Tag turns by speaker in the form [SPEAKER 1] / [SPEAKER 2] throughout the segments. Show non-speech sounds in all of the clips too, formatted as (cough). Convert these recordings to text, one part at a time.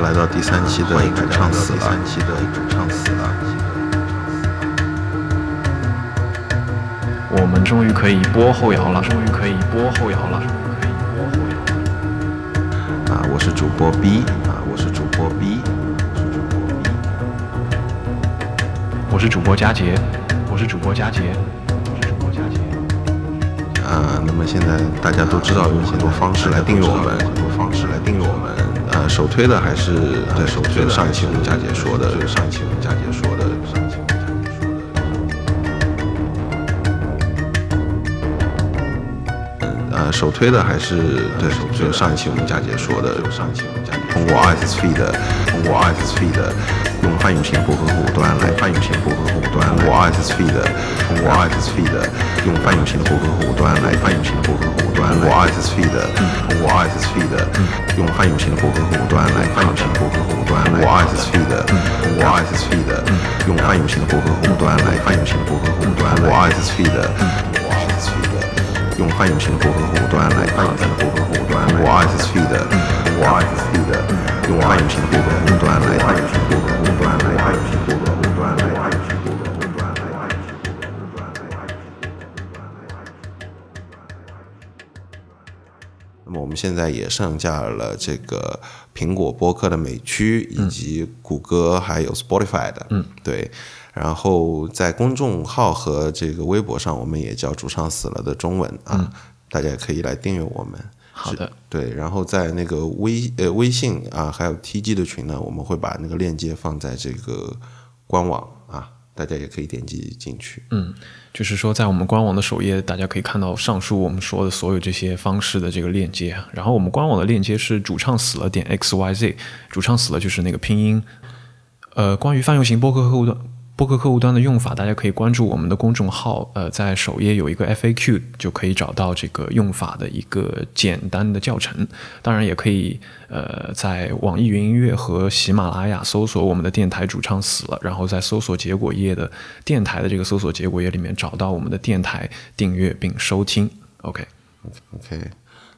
[SPEAKER 1] 来到第三期的主唱死了。第三期的主唱死了。
[SPEAKER 2] 我们终于可以播后摇了，终于可以播后摇了，终于可以播后摇了。
[SPEAKER 1] 啊，我是主播 B，啊，我是主播 B，
[SPEAKER 2] 我是主播佳杰，我是主播佳杰，我是主播佳杰。
[SPEAKER 1] 啊，那么现在大家都知道有很多方式来订阅我们，很多方式来订阅我们。呃，首推的还是对首推的。上一期我们佳姐说的，就是上一期我们佳姐说的，上一期我们佳姐说的。呃，首推的还是对，就上一期我们佳姐说的，就上一期我们佳姐通过 RSS feed，通过 RSS feed 用泛用型博客客户端来泛用型博客客户端，通过 RSS feed，通过 RSS feed 用泛用型的博客客户端来泛用型的博客客户端，通过 RSS feed，通过 RSS feed 用泛用型的博客客户端来泛用型的博客客户端，通过 RSS feed，通过 RSS feed 用泛用型的博客客户端来泛用型的博客客户端，通过 RSS feed，通过 RSS feed。用泛用型的博客客户端来泛用型的博客客户端，通过 RSS feed，通过 RSS feed，用泛用型的博客客户端来泛用型的博客客户端来泛用型们现在也上架了这个苹果播客的美区，以及谷歌还有 Spotify 的，嗯，对。然后在公众号和这个微博上，我们也叫“主唱死了”的中文啊，大家也可以来订阅我们。
[SPEAKER 2] 好的，
[SPEAKER 1] 对。然后在那个微呃微信啊，还有 TG 的群呢，我们会把那个链接放在这个官网啊，大家也可以点击进去。
[SPEAKER 2] 嗯，就是说在我们官网的首页，大家可以看到上述我们说的所有这些方式的这个链接。然后我们官网的链接是主唱死了点 xyz，主唱死了就是那个拼音。呃，关于泛用型播客客户端。播客客户端的用法，大家可以关注我们的公众号，呃，在首页有一个 FAQ，就可以找到这个用法的一个简单的教程。当然，也可以呃在网易云音乐和喜马拉雅搜索我们的电台主唱死了，然后在搜索结果页的电台的这个搜索结果页里面找到我们的电台，订阅并收听。OK，OK。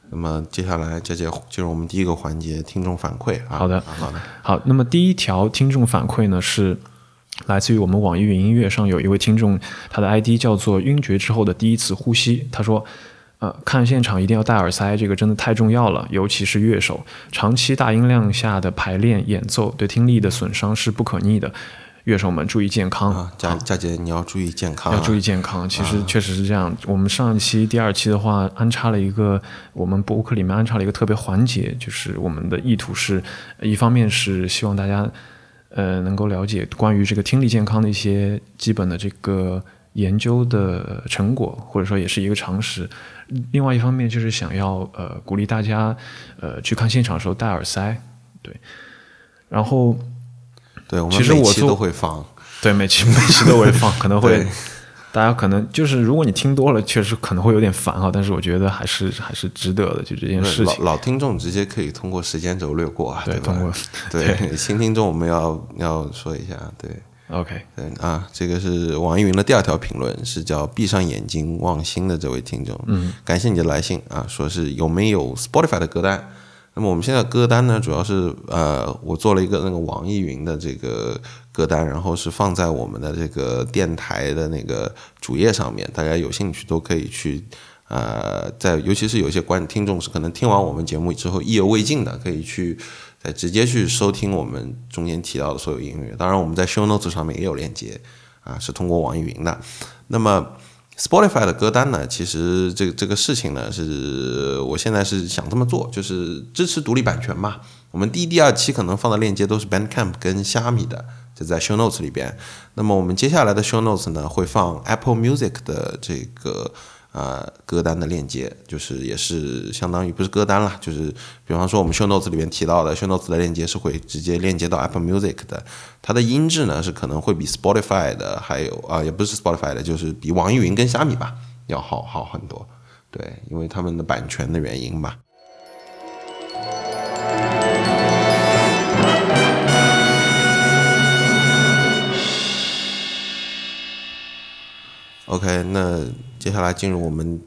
[SPEAKER 1] 那么接下来，佳姐进入我们第一个环节，听众反馈啊。
[SPEAKER 2] 好的，
[SPEAKER 1] 好的，
[SPEAKER 2] 好。那么第一条听众反馈呢是。来自于我们网易云音乐上有一位听众，他的 ID 叫做“晕厥之后的第一次呼吸”。他说：“呃，看现场一定要戴耳塞，这个真的太重要了，尤其是乐手，长期大音量下的排练演奏对听力的损伤是不可逆的。乐手们注意健康
[SPEAKER 1] 啊！佳佳姐，你要注意健康，
[SPEAKER 2] 要注意健康。其实确实是这样。我们上一期、第二期的话，安插了一个我们博客里面安插了一个特别环节，就是我们的意图是一方面是希望大家。”呃，能够了解关于这个听力健康的一些基本的这个研究的成果，或者说也是一个常识。另外一方面就是想要呃鼓励大家呃去看现场的时候戴耳塞，对。然后，
[SPEAKER 1] 对，我们
[SPEAKER 2] 其实我
[SPEAKER 1] 都会放，
[SPEAKER 2] 对，每期每期都会放，可能会。大家可能就是，如果你听多了，确实可能会有点烦哈。但是我觉得还是还是值得的，就这件事
[SPEAKER 1] 情。老老听众直接可以通过时间轴略过啊，对
[SPEAKER 2] 通过 (laughs)
[SPEAKER 1] 对新听众我们要要说一下，对
[SPEAKER 2] ，OK，
[SPEAKER 1] 对啊，这个是网易云的第二条评论，是叫闭上眼睛望星的这位听众，
[SPEAKER 2] 嗯，
[SPEAKER 1] 感谢你的来信啊，说是有没有 Spotify 的歌单。那么我们现在歌单呢，主要是呃，我做了一个那个网易云的这个歌单，然后是放在我们的这个电台的那个主页上面，大家有兴趣都可以去呃，在尤其是有些观听众是可能听完我们节目之后意犹未尽的，可以去再直接去收听我们中间提到的所有音乐。当然我们在 Show Notes 上面也有链接啊，是通过网易云的。那么 Spotify 的歌单呢？其实这个这个事情呢，是我现在是想这么做，就是支持独立版权嘛。我们第一、第二期可能放的链接都是 Bandcamp 跟虾米的，就在 Show Notes 里边。那么我们接下来的 Show Notes 呢，会放 Apple Music 的这个。呃，歌单的链接就是也是相当于不是歌单了，就是比方说我们 show notes 里面提到的 show notes 的链接是会直接链接到 Apple Music 的，它的音质呢是可能会比 Spotify 的还有啊也不是 Spotify 的，就是比网易云跟虾米吧要好好很多，对，因为他们的版权的原因吧。OK，那接下来进入我们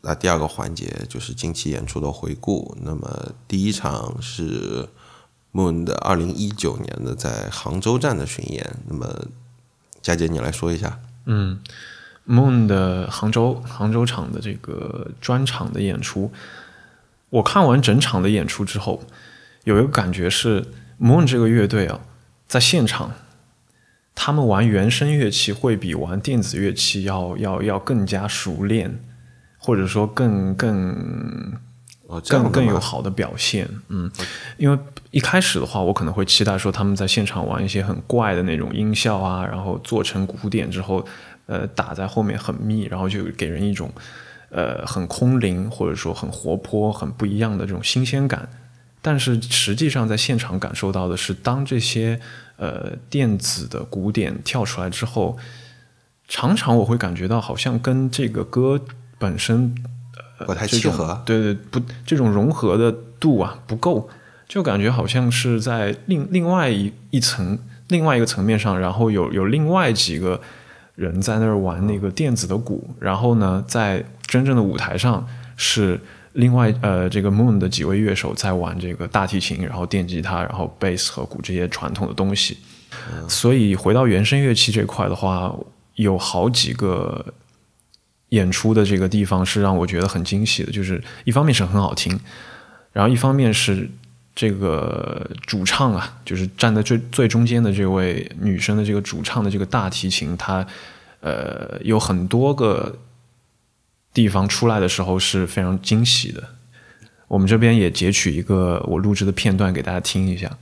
[SPEAKER 1] 啊第二个环节，就是近期演出的回顾。那么第一场是 Moon 的二零一九年的在杭州站的巡演。那么，佳姐你来说一下。
[SPEAKER 2] 嗯，Moon 的杭州杭州场的这个专场的演出，我看完整场的演出之后，有一个感觉是，Moon 这个乐队啊，在现场，他们玩原声乐器会比玩电子乐器要要要更加熟练，或者说更更更更有好的表现。嗯，因为一开始的话，我可能会期待说他们在现场玩一些很怪的那种音效啊，然后做成鼓点之后，呃，打在后面很密，然后就给人一种呃很空灵或者说很活泼、很不一样的这种新鲜感。但是实际上在现场感受到的是，当这些呃电子的鼓点跳出来之后，常常我会感觉到好像跟这个歌本身
[SPEAKER 1] 不太契合。
[SPEAKER 2] 对对，不，这种融合的度啊不够，就感觉好像是在另另外一一层、另外一个层面上，然后有有另外几个人在那儿玩那个电子的鼓，然后呢，在真正的舞台上是另外呃这个 Moon 的几位乐手在玩这个大提琴，然后电吉他，然后贝斯和鼓这些传统的东西。所以回到原声乐器这块的话，有好几个演出的这个地方是让我觉得很惊喜的，就是一方面是很好听，然后一方面是这个主唱啊，就是站在最最中间的这位女生的这个主唱的这个大提琴，它呃有很多个地方出来的时候是非常惊喜的。我们这边也截取一个我录制的片段给大家听一下。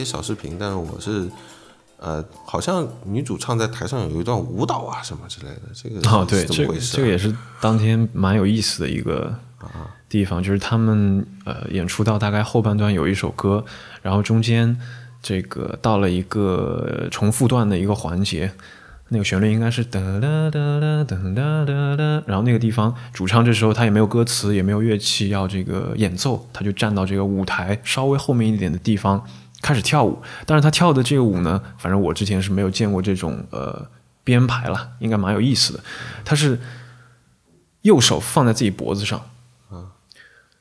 [SPEAKER 1] 些小视频，但是我是呃，好像女主唱在台上有一段舞蹈啊什么之类的，这个
[SPEAKER 2] 哦，对，这个？这个也是当天蛮有意思的一个地方，就是他们呃演出到大概后半段有一首歌，然后中间这个到了一个重复段的一个环节，那个旋律应该是哒哒哒哒哒哒哒啦，然后那个地方主唱这时候他也没有歌词，也没有乐器要这个演奏，他就站到这个舞台稍微后面一点的地方开始跳舞。但是他跳的这个舞呢，反正我之前是没有见过这种呃编排了，应该蛮有意思的。他是右手放在自己脖子上，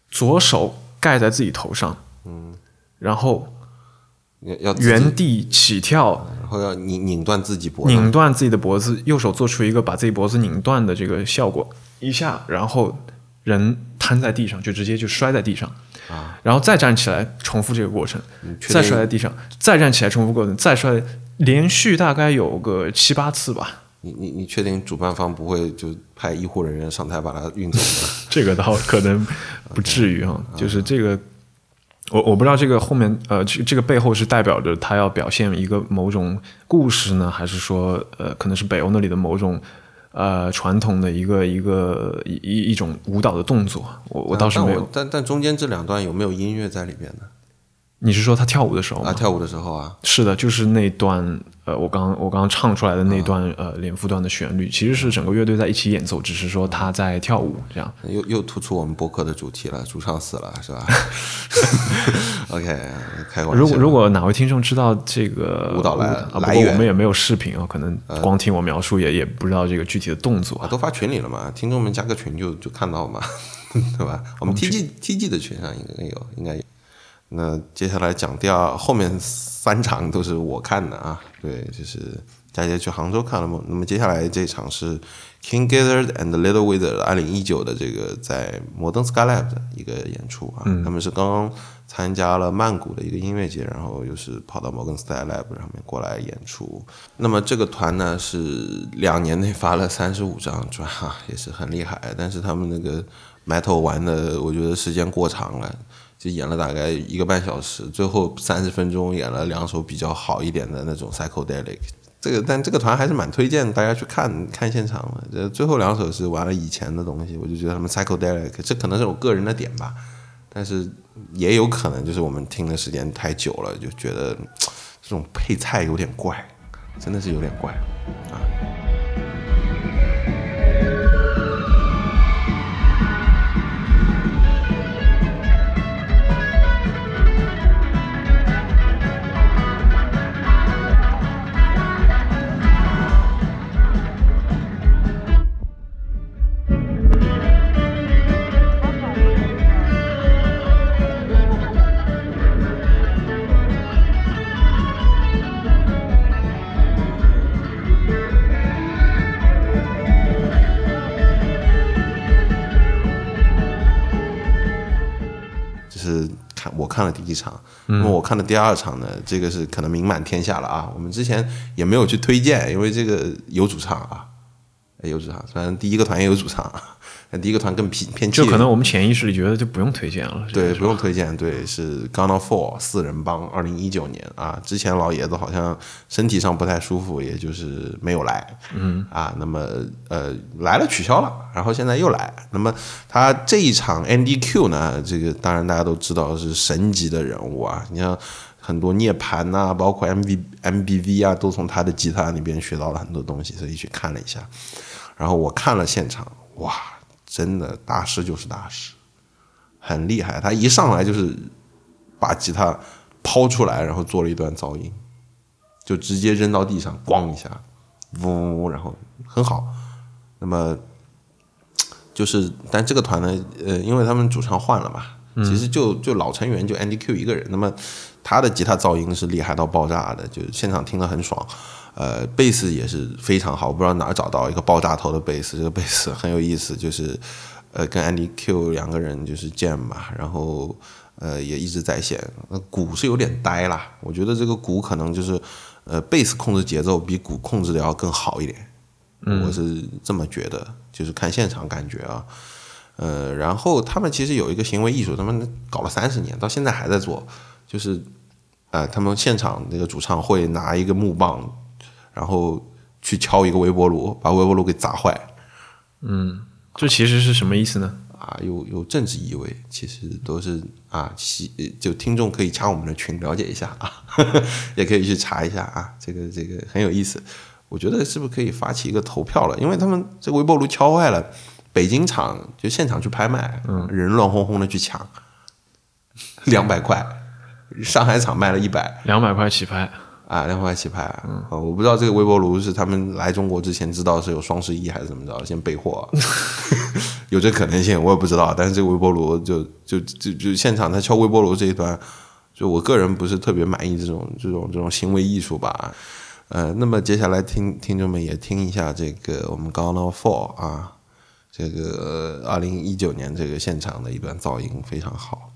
[SPEAKER 2] 左手盖在自己头上，嗯然后
[SPEAKER 1] 要要
[SPEAKER 2] 原地起跳，
[SPEAKER 1] 然后要拧拧断自己脖子，
[SPEAKER 2] 拧断自己的脖子，右手做出一个把自己脖子拧断的这个效果，一下，然后人瘫在地上，就直接就摔在地上，
[SPEAKER 1] 啊，
[SPEAKER 2] 然后再站起来，重复这个过程，再摔在地上，再站起来，重复过程，再摔，连续大概有个七八次吧。
[SPEAKER 1] 你你你确定主办方不会就派医护人员上台把他运走吗？(laughs)
[SPEAKER 2] 这个倒可能不至于哈，就是这个我我不知道这个后面呃，这这个背后是代表着他要表现一个某种故事呢，还是说呃，可能是北欧那里的某种呃传统的一个一个一一一种舞蹈的动作？我我倒是没有。
[SPEAKER 1] 但但中间这两段有没有音乐在里边呢？
[SPEAKER 2] 你是说他跳舞的时候吗？
[SPEAKER 1] 啊，跳舞的时候啊，
[SPEAKER 2] 是的，就是那段呃，我刚我刚刚唱出来的那段呃连复段的旋律，其实是整个乐队在一起演奏，只是说他在跳舞这样。
[SPEAKER 1] 又又突出我们播客的主题了，主唱死了是吧？(laughs) OK，开玩笑。
[SPEAKER 2] 如果如果哪位听众知道这个
[SPEAKER 1] 舞蹈来
[SPEAKER 2] 啊，不过我们也没有视频啊，可能光听我描述也也不知道这个具体的动作
[SPEAKER 1] 啊，。都发群里了嘛，听众们加个群就就看到嘛，(laughs) 对吧？我们 TG TG 的群上应该有，应该有。那接下来讲第二后面三场都是我看的啊，对，就是佳杰去杭州看了嘛。那么接下来这场是 King Gizzard and Little Wizard 二零一九的这个在摩登 Skylab 的一个演出啊，他们是刚刚参加了曼谷的一个音乐节，然后又是跑到摩根 Skylab 上面过来演出。那么这个团呢是两年内发了三十五张专，哈，也是很厉害。但是他们那个 metal 玩的，我觉得时间过长了。就演了大概一个半小时，最后三十分钟演了两首比较好一点的那种 psychedelic。这个但这个团还是蛮推荐大家去看看现场的。这最后两首是玩了以前的东西，我就觉得他们 psychedelic，这可能是我个人的点吧，但是也有可能就是我们听的时间太久了，就觉得这种配菜有点怪，真的是有点怪啊。看了第一场，那么我看的第二场呢，这个是可能名满天下了啊。我们之前也没有去推荐，因为这个有主唱啊，有主唱，虽然第一个团也有主唱，啊第一个团更偏偏气
[SPEAKER 2] 就可能我们潜意识里觉得就不用推荐了。
[SPEAKER 1] 对，不用推荐，对，是 Gonna Four 四人帮，二零一九年啊，之前老爷子好像身体上不太舒服，也就是没有来，嗯，啊，那么呃来了取消了，然后现在又来，那么他这一场 NDQ 呢，这个当然大家都知道是神级的人物啊，你像很多涅槃呐、包括 MV MBV 啊，都从他的吉他里边学到了很多东西，所以去看了一下，然后我看了现场，哇，真的大师就是大师。很厉害，他一上来就是把吉他抛出来，然后做了一段噪音，就直接扔到地上，咣一下，呜，然后很好。那么就是，但这个团呢，呃，因为他们主唱换了嘛，其实就就老成员就 Andy Q 一个人，那么他的吉他噪音是厉害到爆炸的，就现场听得很爽。呃，贝斯也是非常好，我不知道哪儿找到一个爆炸头的贝斯，这个贝斯很有意思，就是呃跟 Andy Q 两个人就是 jam 嘛，然后呃也一直在线。那鼓是有点呆啦，我觉得这个鼓可能就是呃贝斯控制节奏比鼓控制的要更好一点，我是这么觉得，就是看现场感觉啊。呃，然后他们其实有一个行为艺术，他们搞了三十年，到现在还在做，就是呃，他们现场那个主唱会拿一个木棒，然后去敲一个微波炉，把微波炉给砸坏嗯
[SPEAKER 2] 这其实是什么意思呢？
[SPEAKER 1] 啊，有有政治意味，其实都是啊，其就听众可以加我们的群了解一下啊，(laughs) 也可以去查一下啊，这个这个很有意思。我觉得是不是可以发起一个投票了？因为他们这个微波炉敲坏了，北京厂就现场去拍卖，嗯，人乱哄哄的去抢，两百块，上海厂卖了一百，
[SPEAKER 2] 两百块起拍，
[SPEAKER 1] 啊，两百块起拍啊！嗯、我不知道这个微波炉是他们来中国之前知道是有双十一还是怎么着，先备货、(laughs) 有这可能性，我也不知道。但是这个微波炉就就就就现场他敲微波炉这一段，就我个人不是特别满意这种这种这种行为艺术吧。呃，那么接下来听听众们也听一下这个我们 Gonna Fall 啊，这个二零一九年这个现场的一段噪音非常好。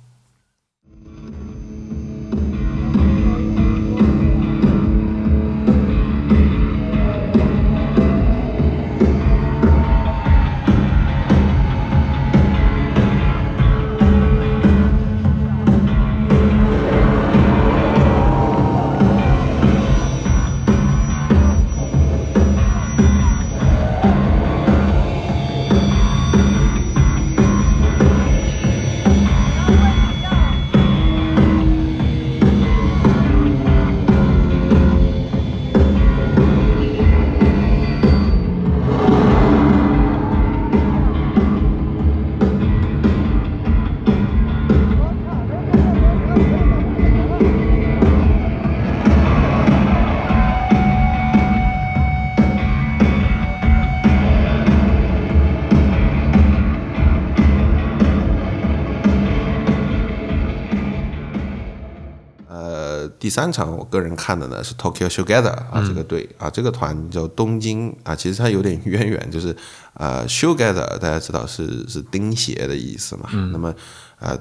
[SPEAKER 1] 三场我个人看的呢是 Tokyo Together 啊，这个队啊，这个团叫东京啊，其实它有点渊源，就是呃，Together 大家知道是是钉鞋的意思嘛，那么呃，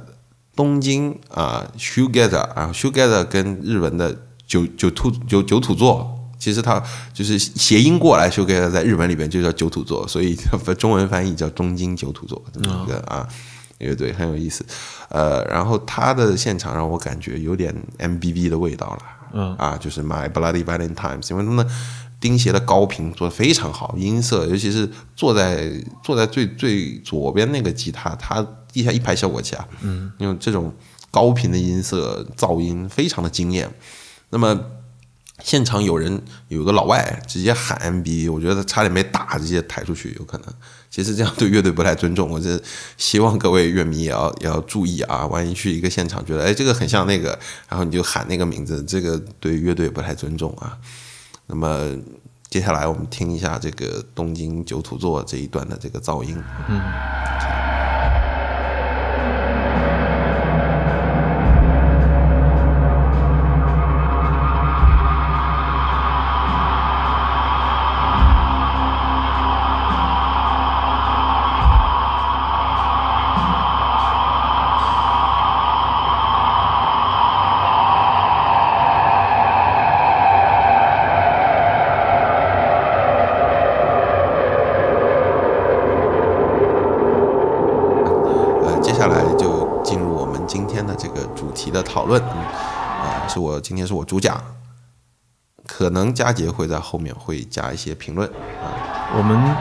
[SPEAKER 1] 东京啊，Together 啊，Together 跟日文的九九土九九土座。其实它就是谐音过来，Together 在日本里边就叫九土座，所以 (laughs) 中文翻译叫东京九土座这么一个啊。乐队很有意思，呃，然后他的现场让我感觉有点 M B B 的味道了，
[SPEAKER 2] 嗯。
[SPEAKER 1] 啊，就是 My Bloody Valentines，因为他们钉鞋的高频做的非常好，音色，尤其是坐在坐在最最左边那个吉他，它地下一排效果器啊，嗯，用这种高频的音色噪音非常的惊艳，那么。现场有人有个老外直接喊 M B，我觉得差点没打，直接抬出去，有可能。其实这样对乐队不太尊重，我这希望各位乐迷也要也要注意啊！万一去一个现场觉得哎这个很像那个，然后你就喊那个名字，这个对乐队不太尊重啊。那么接下来我们听一下这个东京九土座这一段的这个噪音。嗯。是我今天是我主讲，可能佳杰会在后面会加一些评论啊。
[SPEAKER 2] 我们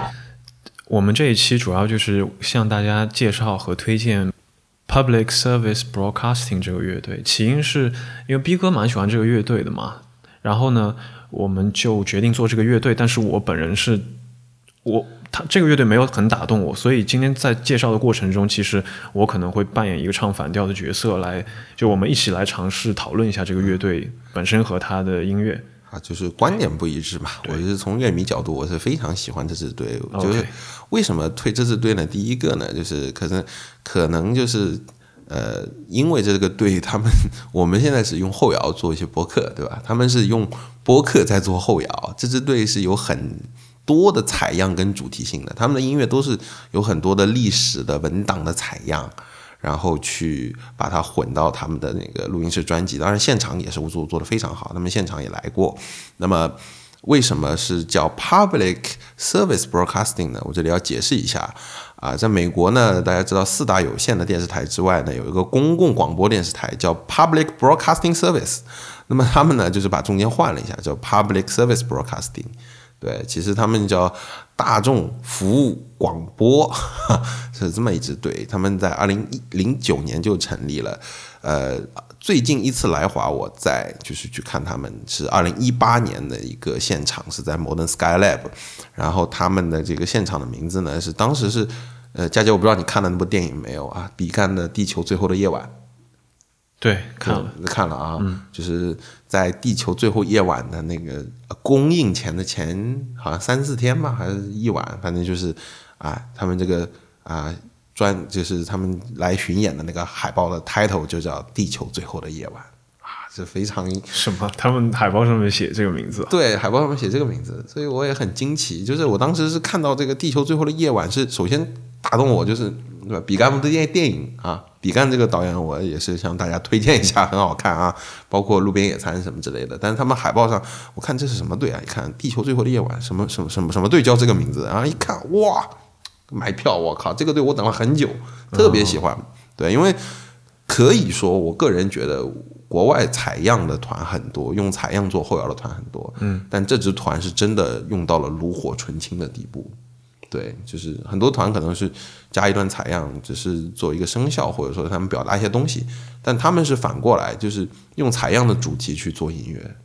[SPEAKER 2] 我们这一期主要就是向大家介绍和推荐 Public Service Broadcasting 这个乐队，起因是因为 B 哥蛮喜欢这个乐队的嘛，然后呢，我们就决定做这个乐队，但是我本人是我。他这个乐队没有很打动我，所以今天在介绍的过程中，其实我可能会扮演一个唱反调的角色，来就我们一起来尝试讨论一下这个乐队本身和他的音乐
[SPEAKER 1] 啊，就是观点不一致嘛。我是从乐迷角度，我是非常喜欢这支队，就是为什么推这支队呢？第一个呢，就是可能可能就是呃，因为这个队他们我们现在是用后摇做一些播客，对吧？他们是用播客在做后摇，这支队是有很。多的采样跟主题性的，他们的音乐都是有很多的历史的文档的采样，然后去把它混到他们的那个录音室专辑。当然，现场也是做做的非常好，他们现场也来过。那么，为什么是叫 Public Service Broadcasting 呢？我这里要解释一下啊，在美国呢，大家知道四大有线的电视台之外呢，有一个公共广播电视台叫 Public Broadcasting Service。那么他们呢，就是把中间换了一下，叫 Public Service Broadcasting。对，其实他们叫大众服务广播，(laughs) 是这么一支队。他们在二零一零九年就成立了。呃，最近一次来华，我在就是去看他们，是二零一八年的一个现场，是在 Modern Sky Lab。然后他们的这个现场的名字呢，是当时是呃，佳佳，我不知道你看了那部电影没有啊？比干的《地球最后的夜晚》。
[SPEAKER 2] 对，看了
[SPEAKER 1] 看了啊，就是在地球最后夜晚的那个公映前的前好像三四天吧，还是一晚，反正就是啊，他们这个啊专就是他们来巡演的那个海报的 title 就叫《地球最后的夜晚》啊，这非常
[SPEAKER 2] 什么？他们海报上面写这个名字？
[SPEAKER 1] 对，海报上面写这个名字，所以我也很惊奇。就是我当时是看到这个《地球最后的夜晚》，是首先打动我，就是对吧？比干的电电影啊。比干这个导演，我也是向大家推荐一下，很好看啊，包括路边野餐什么之类的。但是他们海报上，我看这是什么队啊？一看《地球最后的夜晚》，什么什么什么什么队叫这个名字？然后一看，哇，买票！我靠，这个队我等了很久，特别喜欢。对，因为可以说，我个人觉得国外采样的团很多，用采样做后摇的团很多，
[SPEAKER 2] 嗯，
[SPEAKER 1] 但这支团是真的用到了炉火纯青的地步。对，就是很多团可能是加一段采样，只是做一个声效，或者说他们表达一些东西，但他们是反过来，就是用采样的主题去做音乐。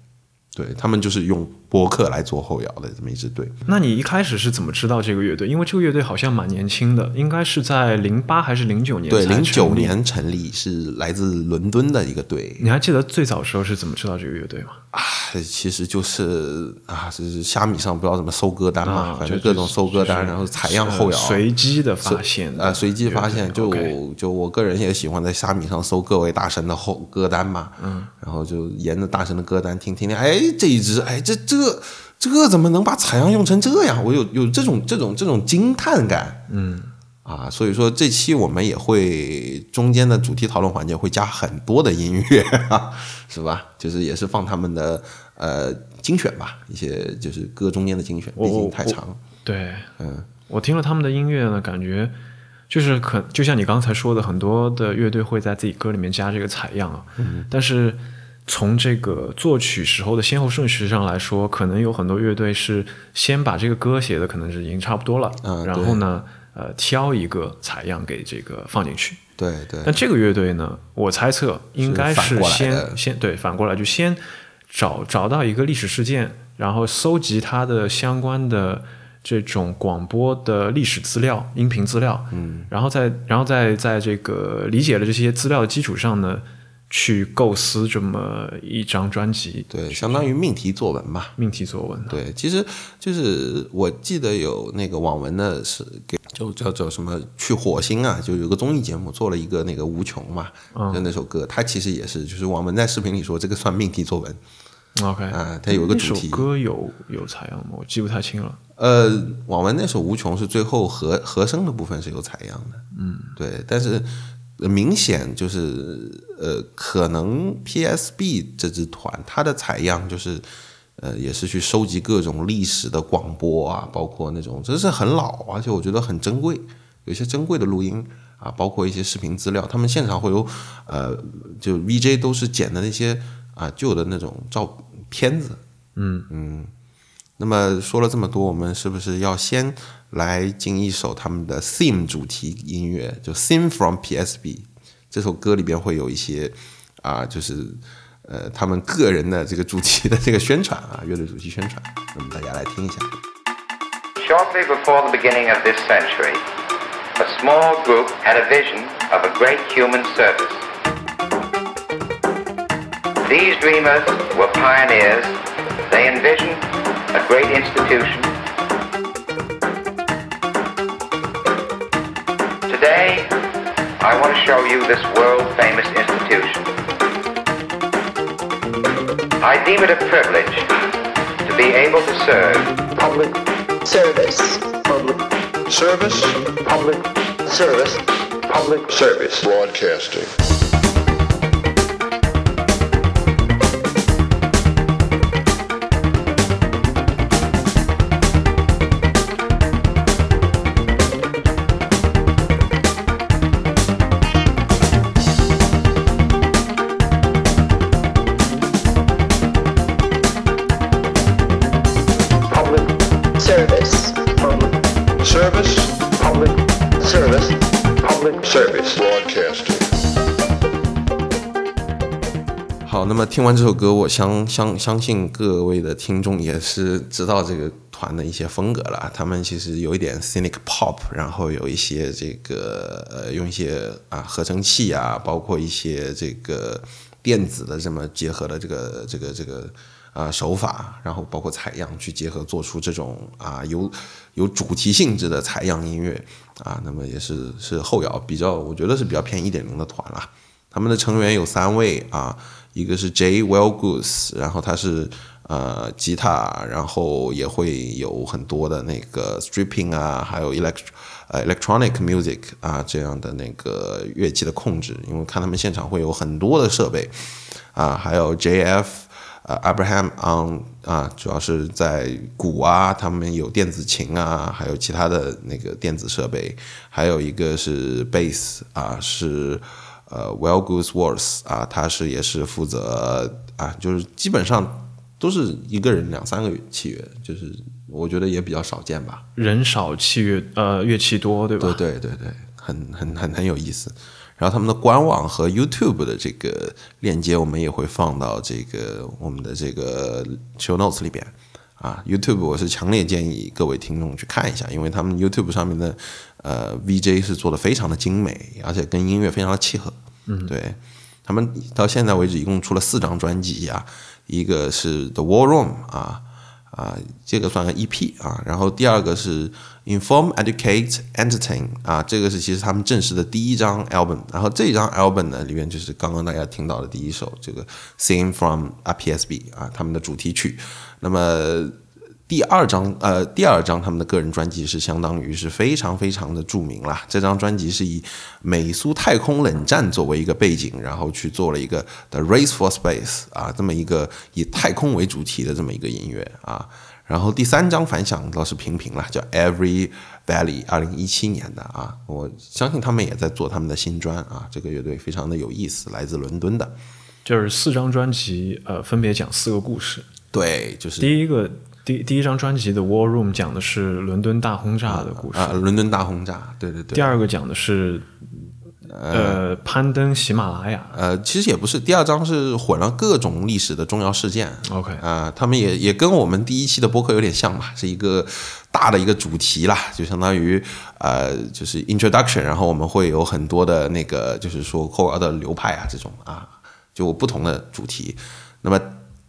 [SPEAKER 1] 对他们就是用播客来做后摇的这么一支队。
[SPEAKER 2] 那你一开始是怎么知道这个乐队？因为这个乐队好像蛮年轻的，应该是在零八还是零九年？
[SPEAKER 1] 对，零九年成立，是来自伦敦的一个队。
[SPEAKER 2] 你还记得最早时候是怎么知道这个乐队吗？
[SPEAKER 1] 啊，它其实就是啊，就是虾米上不知道怎么搜歌单嘛，
[SPEAKER 2] 啊
[SPEAKER 1] 反正各种搜歌单，
[SPEAKER 2] 就是
[SPEAKER 1] 然后采样后摇，
[SPEAKER 2] 随机的发现啊
[SPEAKER 1] 呃，随机发现，就就我个人也喜欢在虾米上搜各位大神的后歌单嘛，嗯，然后就沿着大神的歌单听听听，哎，这一支，哎，这这这怎么能把采样用成这样？我有有这种这种这种惊叹感，嗯，啊，所以说这期我们也会中间的主题讨论环节会加很多的音乐，是吧？就是也是放他们的呃精选吧，一些就是歌中间的精选，毕竟太长，
[SPEAKER 2] 对，
[SPEAKER 1] 嗯，
[SPEAKER 2] 我听了他们的音乐呢，感觉就是可就像你刚才说的，很多的乐队会在自己歌里面加这个采样啊，
[SPEAKER 1] 嗯。
[SPEAKER 2] 但是从这个作曲时候的先后顺序上来说，可能有很多乐队是先把这个歌写的可能是已经差不多了，
[SPEAKER 1] 嗯
[SPEAKER 2] 然后呢，呃，挑一个采样给这个放进去。
[SPEAKER 1] 对对，
[SPEAKER 2] 但这个乐队呢，我猜测应该
[SPEAKER 1] 是
[SPEAKER 2] 先
[SPEAKER 1] 的。
[SPEAKER 2] 先对反过来就先找找到一个历史事件，然后搜集它的相关的这种广播的历史资料、音频资料，嗯，然后在然后再在这个理解了这些资料的基础上呢，去构思这么一张专辑，
[SPEAKER 1] 对，相当于命题作文吧。
[SPEAKER 2] 命题作文。
[SPEAKER 1] 对，其实就是我记得有那个网文的是给就叫叫什么去火星啊，就有个综艺节目做了一个那个无穷嘛，就那首歌，它其实也是就是网文在视频里说这个算命题作文
[SPEAKER 2] OK，
[SPEAKER 1] 啊，它有一个主题。
[SPEAKER 2] 歌有有采样吗？我记不太清了。
[SPEAKER 1] 呃，网文那首无穷是最后和和声的部分是有采样的，嗯，对，但是呃明显就是呃，可能 PSB 这支团它的采样就是。呃，也是去收集各种历史的广播啊，包括那种真是很老，而且我觉得很珍贵，有一些珍贵的录音啊，包括一些视频资料，他们现场会有呃，就 VJ 都是剪的那些啊旧的那种照片子，嗯嗯那么说了这么多，我们是不是要先来进一首他们的 theme 主题音乐，就 theme from PSB 这首歌里边会有一些啊，就是呃他们个人的这个主题的这个宣传啊，乐队主题宣传，那么大家来听一下。
[SPEAKER 3] Shortly before the beginning of this century, a small group had a vision of a great human service. These dreamers were pioneers. They envisioned a great institution. Today, I want to show you this world famous institution. I deem it a privilege to be able to serve
[SPEAKER 4] public service, public
[SPEAKER 5] Service,
[SPEAKER 4] public service, public
[SPEAKER 5] service, broadcasting.
[SPEAKER 4] Service,
[SPEAKER 5] broadcasting.
[SPEAKER 1] 好，那么听完这首歌，我相相相信各位的听众也是知道这个团的一些风格了。他们其实有一点 cynic pop，然后有一些这个呃用一些啊合成器啊，包括一些这个电子的这么结合的这个这个这个啊手法，然后包括采样去结合，做出这种啊有有主题性质的采样音乐啊。那么也是是后摇比较，我觉得是比较偏一点零的团啦。他们的成员有三位啊，一个是 J Well Goose，然后他是呃吉他，然后也会有很多的那个 stripping 啊，还有 elect electronic music 啊这样的那个乐器的控制，因为看他们现场会有很多的设备啊，还有 JF。呃，Abraham on 啊，主要是在鼓啊，他们有电子琴啊，还有其他的那个电子设备，还有一个是 bass 啊，是呃 Well Goose Worth 啊，他是也是负责啊，就是基本上都是一个人两三个器乐，就是我觉得也比较少见吧。
[SPEAKER 2] 人少器乐呃乐器多，对吧？
[SPEAKER 1] 对对对对，很很很很有意思。然后他们的官网和 YouTube 的这个链接，我们也会放到这个我们的这个 show notes 里边啊。YouTube 我是强烈建议各位听众去看一下，因为他们 YouTube 上面的呃 VJ 是做的非常的精美，而且跟音乐非常的契合。嗯，对。他们到现在为止一共出了四张专辑啊，一个是 The War Room 啊啊，这个算个 EP 啊，然后第二个是 Inform, Educate, Entertain 啊，这个是其实他们正式的第一张 album，然后这张 album 呢里面就是刚刚大家听到的第一首这个 Sing from RPSB 啊，他们的主题曲，那么。第二张，呃，第二张他们的个人专辑是相当于是非常非常的著名啦。这张专辑是以美苏太空冷战作为一个背景，然后去做了一个 The Race for Space 啊，这么一个以太空为主题的这么一个音乐啊。然后第三张反响倒是平平了，叫 Every Valley，二零一七年的啊。我相信他们也在做他们的新专啊。这个乐队非常的有意思，来自伦敦的。
[SPEAKER 2] 就是四张专辑，呃，分别讲四个故事。
[SPEAKER 1] 对，就是
[SPEAKER 2] 第一个。第第一张专辑的《War Room》讲的是伦敦大轰炸的故事
[SPEAKER 1] 啊，伦敦大轰炸，对对对。
[SPEAKER 2] 第二个讲的是呃攀登喜马拉雅，
[SPEAKER 1] 呃，其实也不是，第二章是混了各种历史的重要事件。
[SPEAKER 2] OK
[SPEAKER 1] 啊，他们也也跟我们第一期的播客有点像吧，是一个大的一个主题啦，就相当于呃就是 introduction，然后我们会有很多的那个就是说后摇的流派啊这种啊，就不同的主题。那么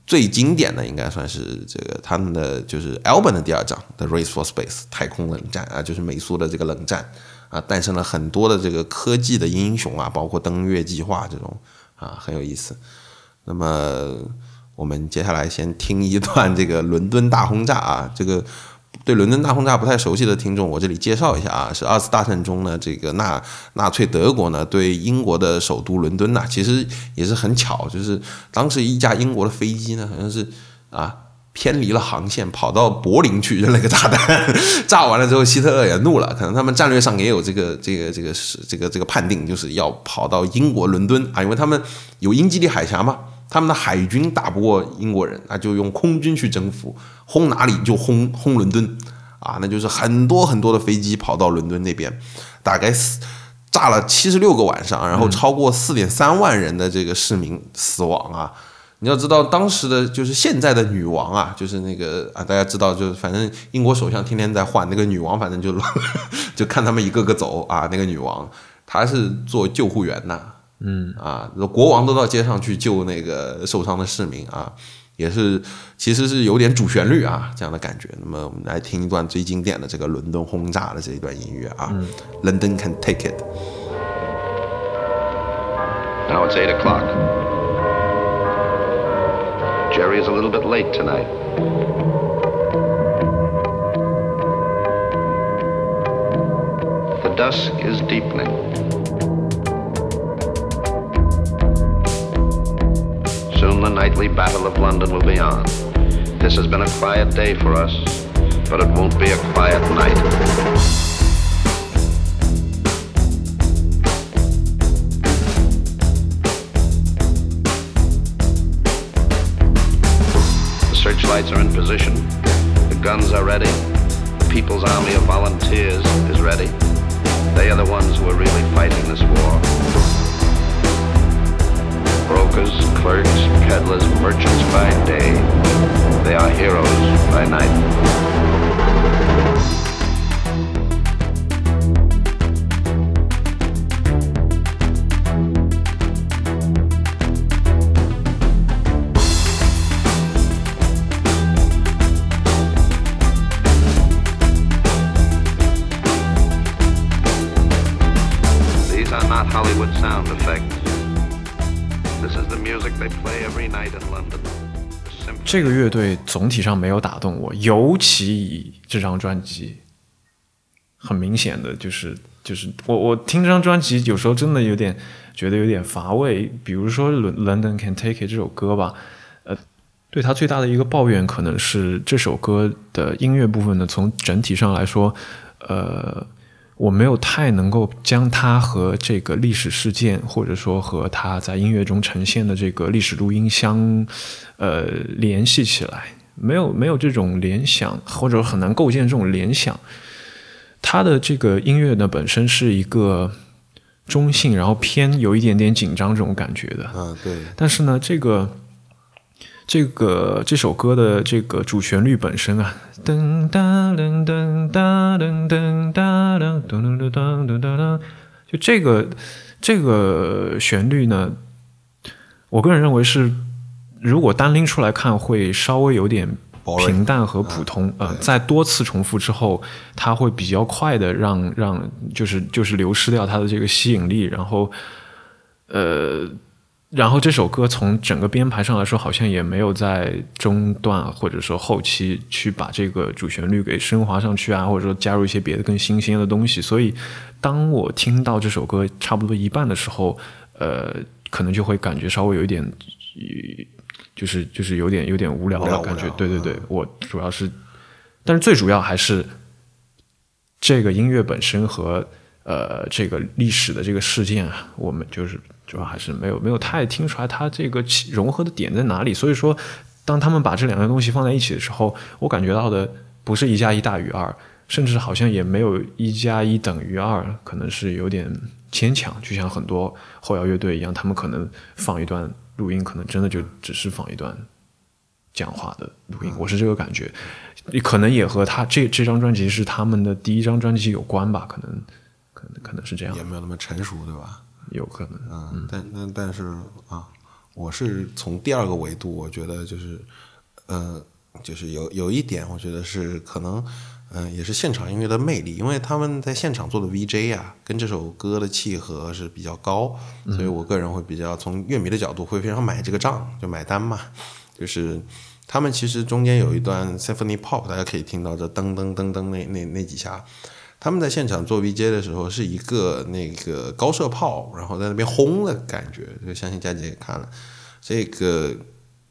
[SPEAKER 1] 最经典的应该算是这个他们的就是 album 的第二章《The Race for Space》太空冷战啊，就是美苏的这个冷战啊，诞生了很多的这个科技的英雄啊，包括登月计划这种啊，很有意思。那么我们接下来先听一段这个伦敦大轰炸啊，这个对伦敦大轰炸不太熟悉的听众，我这里介绍一下啊，是二次大战中呢，这个纳纳粹德国呢对英国的首都伦敦呐、其实也是很巧，就是当时一架英国的飞机呢，好像是啊。偏离了航线，跑到柏林去扔了个炸弹，(laughs) 炸完了之后，希特勒也怒了，可能他们战略上也有这个这个这个是这个这个判定，就是要跑到英国伦敦啊，因为他们有英吉利海峡嘛，他们的海军打不过英国人，那就用空军去征服，轰哪里就轰轰伦敦啊，那就是很多很多的飞机跑到伦敦那边，大概四炸了七十六个晚上，然后超过四点三万人的这个市民死亡啊。你要知道，当时的就是现在的女王啊，就是那个啊，大家知道，就是反正英国首相天天在换，那个女王反正就 (laughs) 就看他们一个个走啊。那个女王她是做救护员的，嗯啊，国王都到街上去救那个受伤的市民啊，也是其实是有点主旋律啊这样的感觉。那么我们来听一段最经典的这个伦敦轰炸的这一段音乐啊、l o n d o n can take it。
[SPEAKER 6] Now it's eight o'clock. Jerry is a little bit late tonight. The dusk is deepening. Nightly battle of London will be on. This has been a quiet day for us, but it won't be a quiet night. The searchlights are in position. The guns are ready. The People's Army of Volunteers is ready. They are the ones who are really fighting this war. Brokers, clerks, peddlers, merchants by day. They are heroes by night.
[SPEAKER 2] 这个乐队总体上没有打动我，尤其以这张专辑，很明显的就是就是我我听这张专辑有时候真的有点觉得有点乏味。比如说《London Can Take It》这首歌吧，呃，对他最大的一个抱怨可能是这首歌的音乐部分呢，从整体上来说，呃。我没有太能够将它和这个历史事件，或者说和它在音乐中呈现的这个历史录音相，呃，联系起来，没有没有这种联想，或者很难构建这种联想。它的这个音乐呢，本身是一个中性，然后偏有一点点紧张这种感觉的。
[SPEAKER 1] 啊，对，
[SPEAKER 2] 但是呢，这个这个这首歌的这个主旋律本身啊，噔哒噔噔哒噔噔哒噔噔噔噔噔噔噔，就这个这个旋律呢，我个人认为是，如果单拎出来看，会稍微有点平淡和普通。呃，在多次重复之后，它会比较快的让让就是就是流失掉它的这个吸引力，然后呃。然后这首歌从整个编排上来说，好像也没有在中段或者说后期去把这个主旋律给升华上去啊，或者说加入一些别的更新鲜的东西。所以，当我听到这首歌差不多一半的时候，呃，可能就会感觉稍微有一点，就是就是有点有点无聊的感觉。对对对，我主要是，但是最主要还是这个音乐本身和呃这个历史的这个事件啊，我们就是主要还是没有没有太听出来它这个起融合的点在哪里。所以说，当他们把这两个东西放在一起的时候，我感觉到的不是一加一大于二，甚至好像也没有一加一等于二，可能是有点牵强。就像很多后摇乐队一样，他们可能放一段录音，可能真的就只是放一段讲话的录音，我是这个感觉。可能也和他这这张专辑是他们的第一张专辑有关吧，可能可能可能是这样
[SPEAKER 1] 也，没有那么成熟，对吧？
[SPEAKER 2] 有可能。
[SPEAKER 1] 嗯，但但但是啊，我是从第二个维度，我觉得就是，呃，就是有有一点，我觉得是可能，嗯、也是现场音乐的魅力，因为他们在现场做的 VJ 啊，跟这首歌的契合是比较高，所以我个人会比较从乐迷的角度会非常买这个账，就买单嘛，就是。他们其实中间有一段 symphony pop，大家可以听到这噔噔噔噔那那那几下，他们在现场做 VJ 的时候是一个那个高射炮，然后在那边轰的感觉，就相信佳姐也看了。这个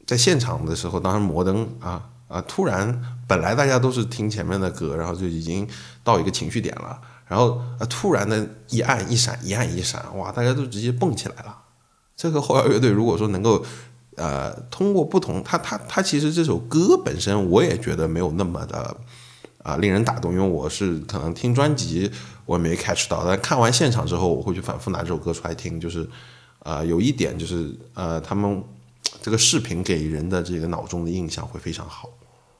[SPEAKER 1] 在现场的时候，当时摩登啊啊，突然本来大家都是听前面的歌，然后就已经到一个情绪点了，然后啊突然的一暗一闪，一暗一闪，哇，大家都直接蹦起来了。这个后摇乐队如果说能够呃通过不同，他他他其实这首歌本身我也觉得没有那么的啊、令人打动，因为我是可能听专辑我也没 catch 到，但看完现场之后，我会去反复拿这首歌出来听，就是呃有一点就是呃他们这个视频给人的这个脑中的印象会非常好。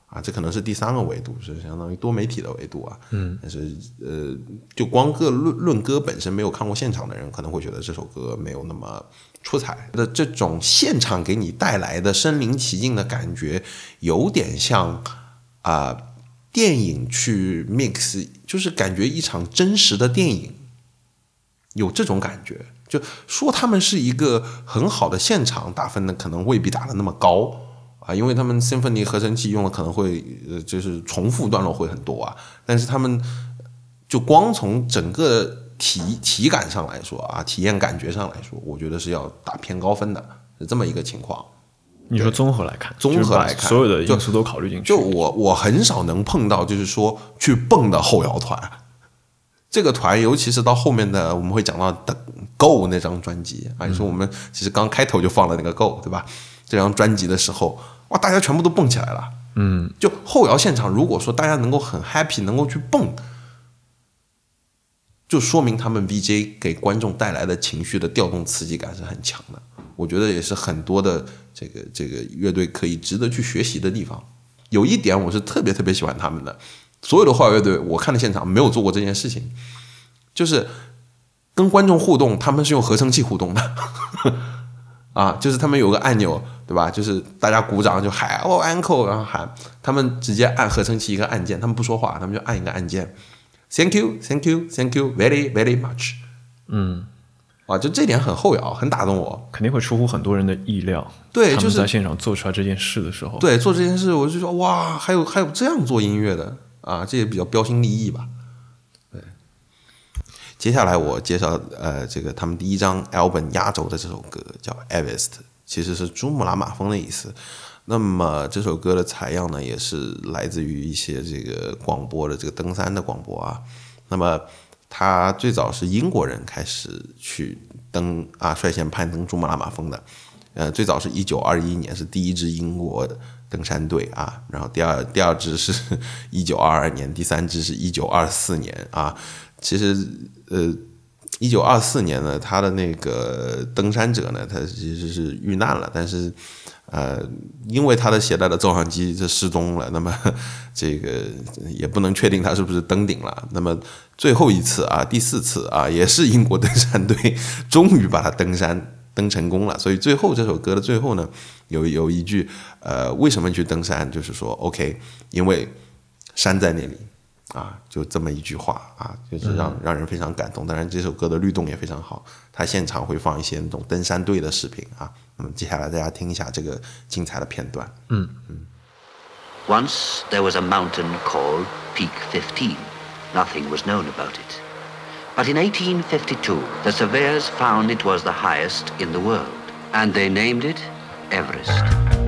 [SPEAKER 1] 啊，这可能是第三个维度，是相当于多媒体的维度啊。嗯，但是呃，就光个论论歌本身，没有看过现场的人可能会觉得这首歌没有那么出彩的这种现场给你带来的身临其境的感觉，有点像啊、电影去 mix，就是感觉一场真实的电影，有这种感觉。就说他们是一个很好的现场打分的，可能未必打的那么高啊，因为他们 symphony 合成器用的可能会呃就是重复段落会很多啊，但是他们就光从整个体体感上来说啊，体验感觉上来说，我觉得是要打偏高分的，是这么一个情况。
[SPEAKER 2] 你说综合来看，
[SPEAKER 1] 综合来看
[SPEAKER 2] 所有的
[SPEAKER 1] 就
[SPEAKER 2] 因素都考虑进去。
[SPEAKER 1] 就我我很少能碰到，就是说去蹦的后摇团。(laughs) 这个团，尤其是到后面的，我们会讲到的《Go》那张专辑啊，你说我们其实刚开头就放了那个《Go》，对吧？这张专辑的时候，哇，大家全部都蹦起来了。
[SPEAKER 2] 嗯，
[SPEAKER 1] 就后摇现场，如果说大家能够很 happy，能够去蹦，就说明他们 VJ 给观众带来的情绪的调动刺激感是很强的。我觉得也是很多的这个这个乐队可以值得去学习的地方。有一点我是特别特别喜欢他们的，所有的后摇乐队我看的现场没有做过这件事情，就是跟观众互动，他们是用合成器互动的。(laughs) 啊，就是他们有个按钮，对吧？就是大家鼓掌就喊哦 uncle，然后喊，他们直接按合成器一个按键，他们不说话，他们就按一个按键，thank you，thank you，thank you，very very much。
[SPEAKER 2] 嗯，
[SPEAKER 1] 啊，就这点很后摇，很打动我。
[SPEAKER 2] 肯定会出乎很多人的意料。
[SPEAKER 1] 对就是
[SPEAKER 2] 在现场做出来这件事的时候，
[SPEAKER 1] 对，做这件事，我就说哇，还有还有这样做音乐的啊，这也比较标新立异吧。对，接下来我介绍呃，这个他们第一张 album 压轴的这首歌叫《Everest》，其实是珠穆朗玛峰的意思。那么这首歌的采样呢，也是来自于一些这个广播的这个登山的广播啊。那么他最早是英国人开始去登啊，率先攀登珠穆朗玛峰的。呃，最早是一九二一年是第一支英国登山队啊，然后第二第二支是 (laughs) 一九二二年，第三支是一九二四年啊。其实呃，一九二四年呢，他的那个登山者呢，他其实是遇难了，但是呃，因为他的携带的照相机这失踪了，那么这个也不能确定他是不是登顶了。那么最后一次啊，第四次啊，也是英国登山队终于把他登山登成功了。所以最后这首歌的最后呢，有有一句，呃，为什么去登山？就是说，OK，因为山在那里啊，就这么一句话啊，就是让、让人非常感动。当然，这首歌的律动也非常好，他现场会放一些那种登山队的视频啊。那么接下来大家听一下这个精彩的片段。
[SPEAKER 7] 嗯嗯 Once there was a mountain called Peak Fifteen. Nothing was known about it. But in 1852, the surveyors found it was the highest in the world, and they named it Everest.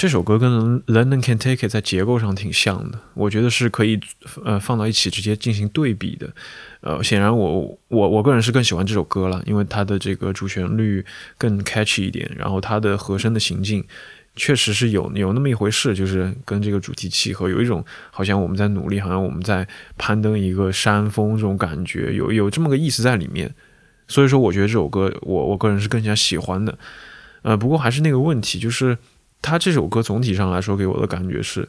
[SPEAKER 2] 这首歌跟《London Can Take It》在结构上挺像的，我觉得是可以呃放到一起直接进行对比的。呃，显然我我我个人是更喜欢这首歌了，因为它的这个主旋律更 catchy 一点，然后它的和声的行进确实是有有那么一回事，就是跟这个主题契合，有一种好像我们在努力，好像我们在攀登一个山峰这种感觉，有有这么个意思在里面。所以说，我觉得这首歌我我个人是更加喜欢的。呃，不过还是那个问题，就是他这首歌总体上来说给我的感觉是，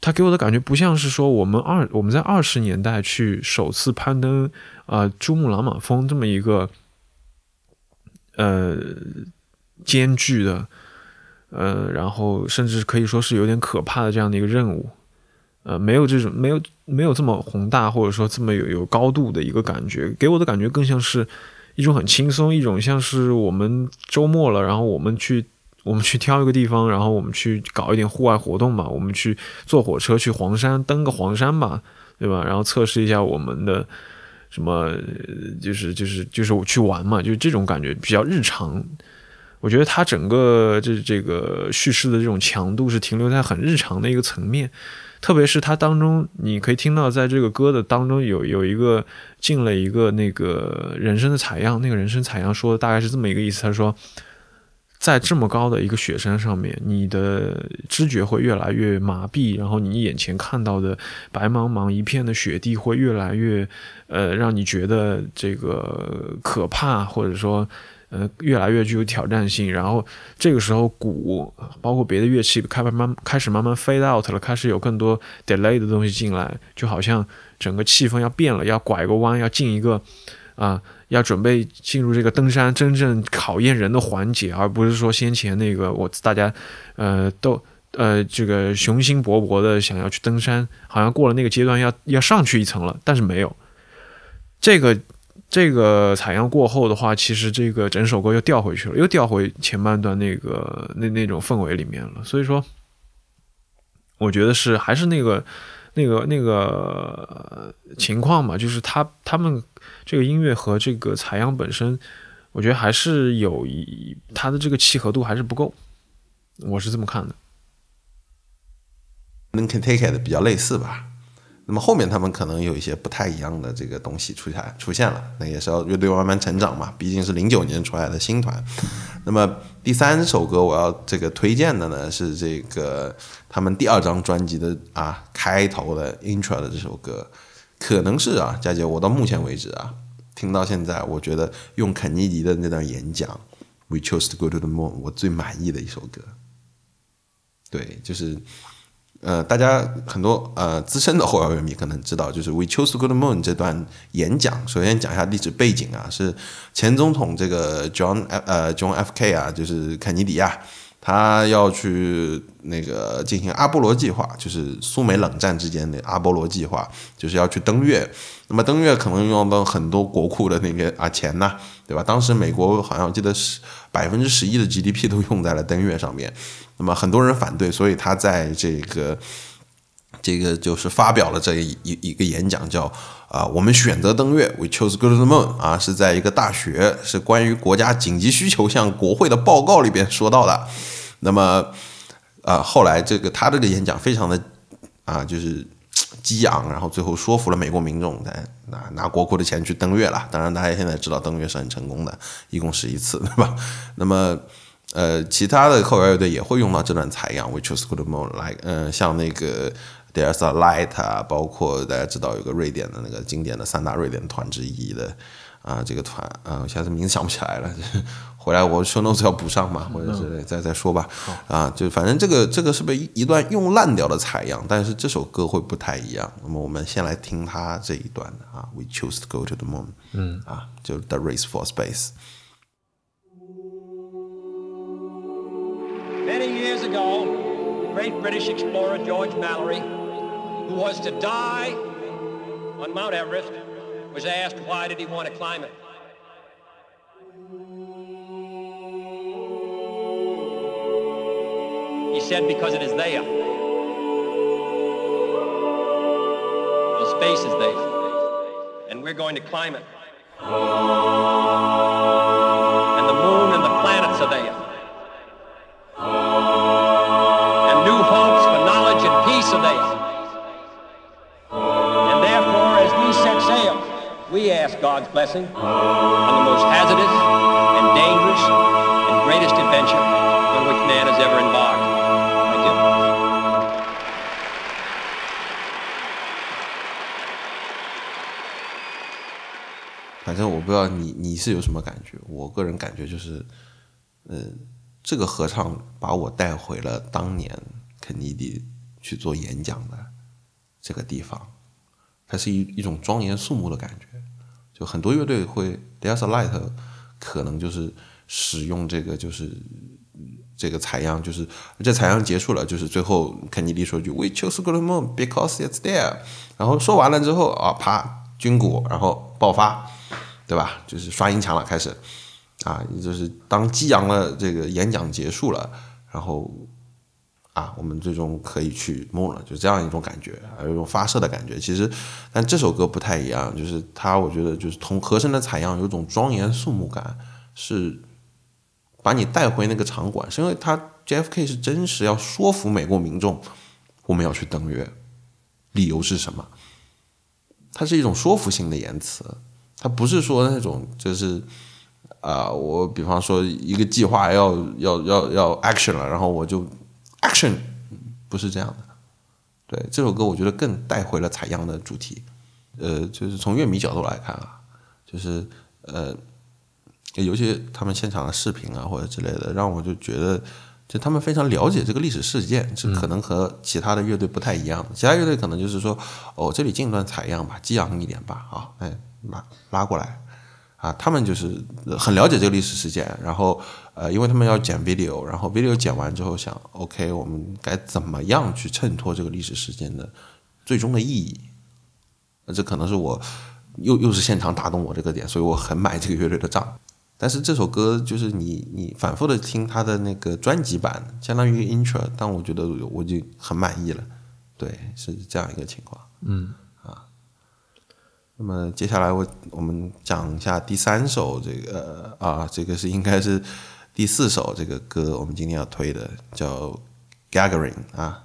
[SPEAKER 2] 他给我的感觉不像是说我们二我们在二十年代去首次攀登啊、珠穆朗玛峰这么一个呃艰巨的呃，然后甚至可以说是有点可怕的这样的一个任务。呃，没有这种没有没有这么宏大，或者说这么有有高度的一个感觉，给我的感觉更像是一种很轻松，一种像是我们周末了，然后我们去我们去挑一个地方，然后我们去搞一点户外活动嘛，我们去坐火车去黄山登个黄山吧，对吧？然后测试一下我们的什么，就是就是就是我去玩嘛，就这种感觉比较日常。我觉得它整个这这个叙事的这种强度是停留在很日常的一个层面，特别是它当中你可以听到，在这个歌的当中有有一个进了一个那个人声的采样，那个人声采样说的大概是这么一个意思，他说，在这么高的一个雪山上面，你的知觉会越来越麻痹，然后你眼前看到的白茫茫一片的雪地会越来越，呃，让你觉得这个可怕，或者说。呃，越来越具有挑战性，然后这个时候鼓，包括别的乐器，开慢慢开始慢慢 fade out 了，开始有更多 delay 的东西进来，就好像整个气氛要变了，要拐个弯，要进一个啊、要准备进入这个登山真正考验人的环节，而不是说先前那个我大家呃都呃这个雄心勃勃的想要去登山，好像过了那个阶段要要上去一层了，但是没有这个。这个采样过后的话，其实这个整首歌又调回去了，又调回前半段那个那那种氛围里面了。所以说，我觉得是还是那个那个那个情况嘛，就是他他们这个音乐和这个采样本身，我觉得还是有一它的这个契合度还是不够，我是这么看的。
[SPEAKER 1] 能 Can Take It 比较类似吧。那么后面他们可能有一些不太一样的这个东西出现出现了，那也是要乐队慢慢成长嘛，毕竟是零九年出来的新团。那么第三首歌我要这个推荐的呢是这个他们第二张专辑的啊开头的 Intro 的这首歌，可能是啊佳姐我到目前为止啊听到现在，我觉得用肯尼迪的那段演讲 We chose to go to the moon 我最满意的一首歌。对，就是。呃，大家很多呃资深的后摇乐迷可能知道，就是 We Choose to Go to the Moon 这段演讲。首先讲一下历史背景啊，是前总统这个 John 呃 John F K 啊，就是肯尼迪啊，他要去那个进行阿波罗计划，就是苏美冷战之间的阿波罗计划，就是要去登月。那么登月可能用到很多国库的那个啊钱呐，对吧？当时美国好像我记得是百分之十一的 GDP 都用在了登月上面。那么很多人反对，所以他在这个这个就是发表了这一一一个演讲，叫啊，我们选择登月，We chose go to the moon 啊，是在一个大学，是关于国家紧急需求向国会的报告里边说到的。那么啊，后来这个他这个演讲非常的啊，就是激昂，然后最后说服了美国民众，来拿拿国库的钱去登月了。当然，大家现在知道登月是很成功的，一共十一次，对吧？那么。呃，其他的后摇乐队也会用到这段采样，which is good more like，嗯，像那个 There's a Light 啊，包括大家知道有个瑞典的那个经典的三大瑞典团之一的啊，这个团啊，我现在名字想不起来了，回来我 show notes 要补上嘛，或者是再再说吧，啊，就反正这个这个是不是一段用烂掉的采样，但是这首歌会不太一样。那么我们先来听它这一段啊，We choose to go to the moon，嗯，啊，就 The Race for Space。
[SPEAKER 8] Many years ago, great British explorer George Mallory, who was to die on Mount Everest, was asked why did he want to climb it. He said because it is there. Well, space is there, and we're going to climb it. Ask God's blessing on the most hazardous and dangerous and greatest adventure on which man has ever embarked. Thank you.
[SPEAKER 1] 反正我不知道你你是有什么感觉，我个人感觉就是，呃，这个合唱把我带回了当年肯尼迪去做演讲的这个地方，它是一一种庄严肃穆的感觉。就很多乐队会 There's a Light，可能就是使用这个就是这个采样，就是这采样结束了，就是最后肯尼迪说句 We choose good moon because it's there，然后说完了之后啊，啪军鼓，然后爆发，对吧？就是刷音墙了，开始啊，就是当激昂的这个演讲结束了，然后啊，我们最终可以去梦了，就这样一种感觉，还有一种发射的感觉。其实，但这首歌不太一样，就是它，我觉得就是同和声的采样有种庄严肃穆感，是把你带回那个场馆，是因为他 JFK 是真实要说服美国民众，我们要去登月，理由是什么？它是一种说服性的言辞，它不是说那种就是啊、我比方说一个计划要要要要 action 了，然后我就 action，不是这样的。对这首歌，我觉得更带回了采样的主题。呃，就是从乐迷角度来看啊，就是呃，尤其他们现场的视频啊或者之类的，让我就觉得，就他们非常了解这个历史事件，是可能和其他的乐队不太一样。其他乐队可能就是说，哦，这里进一段采样吧，激昂一点吧，啊，哎，拉拉过来。啊，他们就是很了解这个历史事件，然后呃，因为他们要剪 video，然后 video 剪完之后想，OK，我们该怎么样去衬托这个历史事件的最终的意义？那这可能是我又又是现场打动我这个点，所以我很买这个乐队的账。但是这首歌就是你你反复的听它的那个专辑版，相当于 intro，但我觉得我就很满意了。对，是这样一个情况。嗯那么接下来我我们讲一下第三首这个呃啊，这个是应该是第四首这个歌，我们今天要推的叫 Gagarin 啊，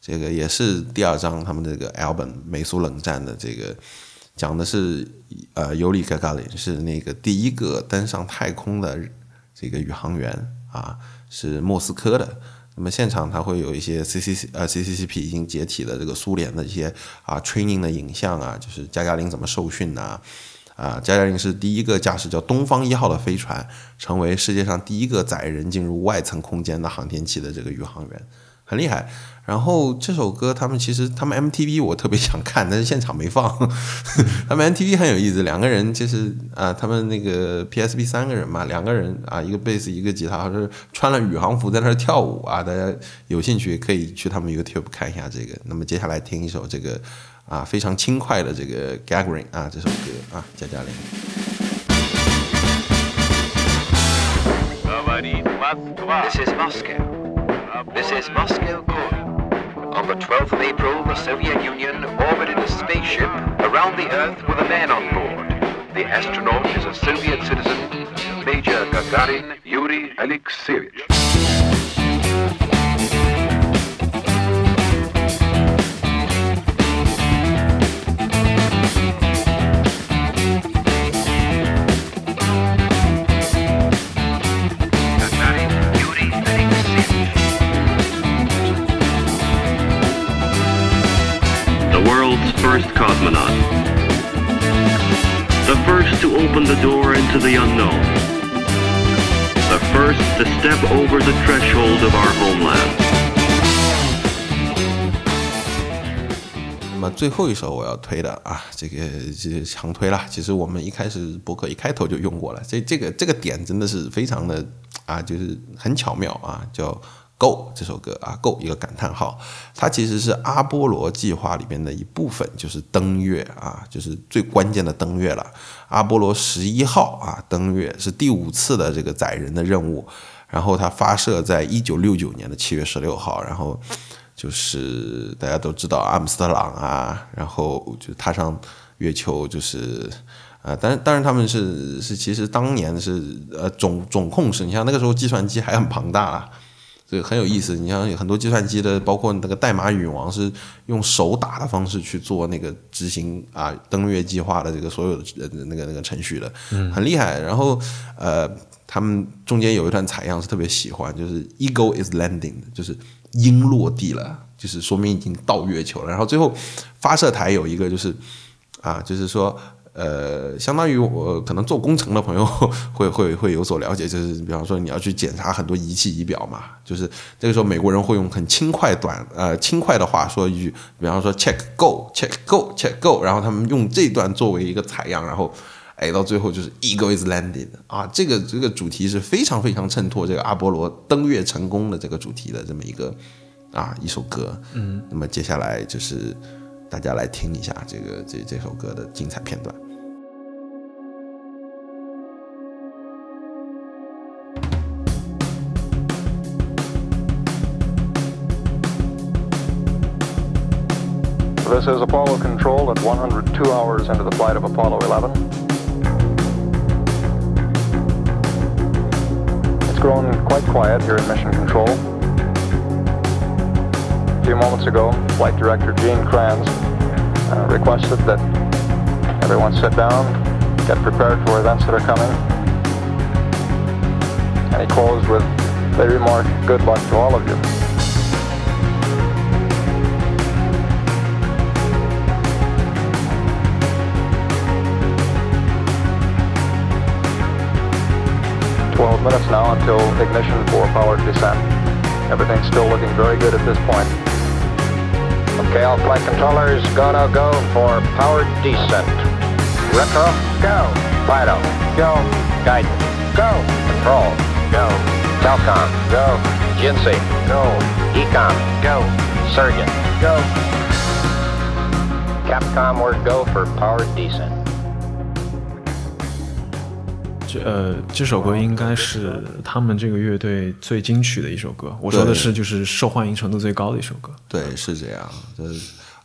[SPEAKER 1] 这个也是第二张他们这个 album 美苏冷战的这个讲的是呃尤里 Gagarin 是那个第一个登上太空的这个宇航员啊，是莫斯科的。那么现场它会有一些 C C C 呃 C C C P 已经解体的这个苏联的一些啊 training 的影像啊，就是加加林怎么受训呐、啊加加林是第一个驾驶叫东方一号的飞船，成为世界上第一个载人进入外层空间的航天器的这个宇航员，很厉害。然后这首歌他们其实他们 MTV 我特别想看，但是现场没放。(laughs) 他们 MTV 很有意思，两个人就是啊，他们那个 PSP 三个人嘛，两个人啊，一个贝斯一个吉他，好像是穿了宇航服在那儿跳舞啊。大家有兴趣可以去他们 YouTube 看一下这个。那么接下来听一首这个啊非常轻快的这个 Gagarin 啊这首歌啊，加加林。
[SPEAKER 7] This is Moscow. This is Moscow Core. On the 12th of April, the Soviet Union orbited a spaceship around the Earth with a man on board. The astronaut is a Soviet citizen, Major Gagarin Yuri Alexeyevich.
[SPEAKER 9] First cosmonaut. The first to open the door into the unknown. The first to step over the threshold of our homeland.
[SPEAKER 1] 那么最后一首我要推的啊，这个这个强推了。其实我们一开始博客一开头就用过了，这这个这个点真的是非常的啊，就是很巧妙啊，叫《Go》这首歌啊，《Go》一个感叹号，它其实是阿波罗计划里边的一部分，就是登月啊，就是最关键的登月了。阿波罗十一号啊，登月是第五次的这个载人的任务，然后它发射在一九六九年的七月十六号，然后。就是大家都知道阿姆斯特朗啊，然后就踏上月球，就是呃，但是当然他们是是其实当年是呃总总控是，你像那个时候计算机还很庞大啊，这个很有意思。你像很多计算机的，包括那个代码女王是用手打的方式去做那个执行啊登月计划的这个所有的呃那个那个程序的，很厉害。然后呃，他们中间有一段采样是特别喜欢，就是 Eagle is landing，就是鹰落地了，就是说明已经到月球了。然后最后发射台有一个就是啊，就是说呃，相当于我可能做工程的朋友 (laughs) 会会会有所了解，就是比方说你要去检查很多仪器仪表嘛，就是这个时候美国人会用很轻快短呃轻快的话说一句，比方说 check go check go check go，然后他们用这段作为一个采样，然后。哎，到最后就是 Eagle is landed 啊，这个这个主题是非常非常衬托这个阿波罗登月成功的这个主题的这么一个啊一首歌。嗯，那么接下来就是大家来听一下这个这这首歌的精彩片段。
[SPEAKER 10] This is Apollo Control at 102 hours into the flight of Apollo 11. It's grown quite quiet here in Mission Control. A few moments ago, Flight Director Gene Kranz uh, requested that everyone sit down, get prepared for events that are coming. And he closed with the remark, good luck to all of you. Twelve minutes now until ignition for powered descent. Everything's still looking very good at this point.
[SPEAKER 11] Okay, all flight controllers, go to go for powered descent. Retro, go. Fido, go. Guidance, go. Control, go. Telcom, go. Jinsei, go. Ecom, go. Surgeon, go. Capcom, we're go for powered descent.
[SPEAKER 2] 这呃，这首歌应该是他们这个乐队最金曲的一首歌。我说的是，就是受欢迎程度最高的一首歌。
[SPEAKER 1] 对，是这样。这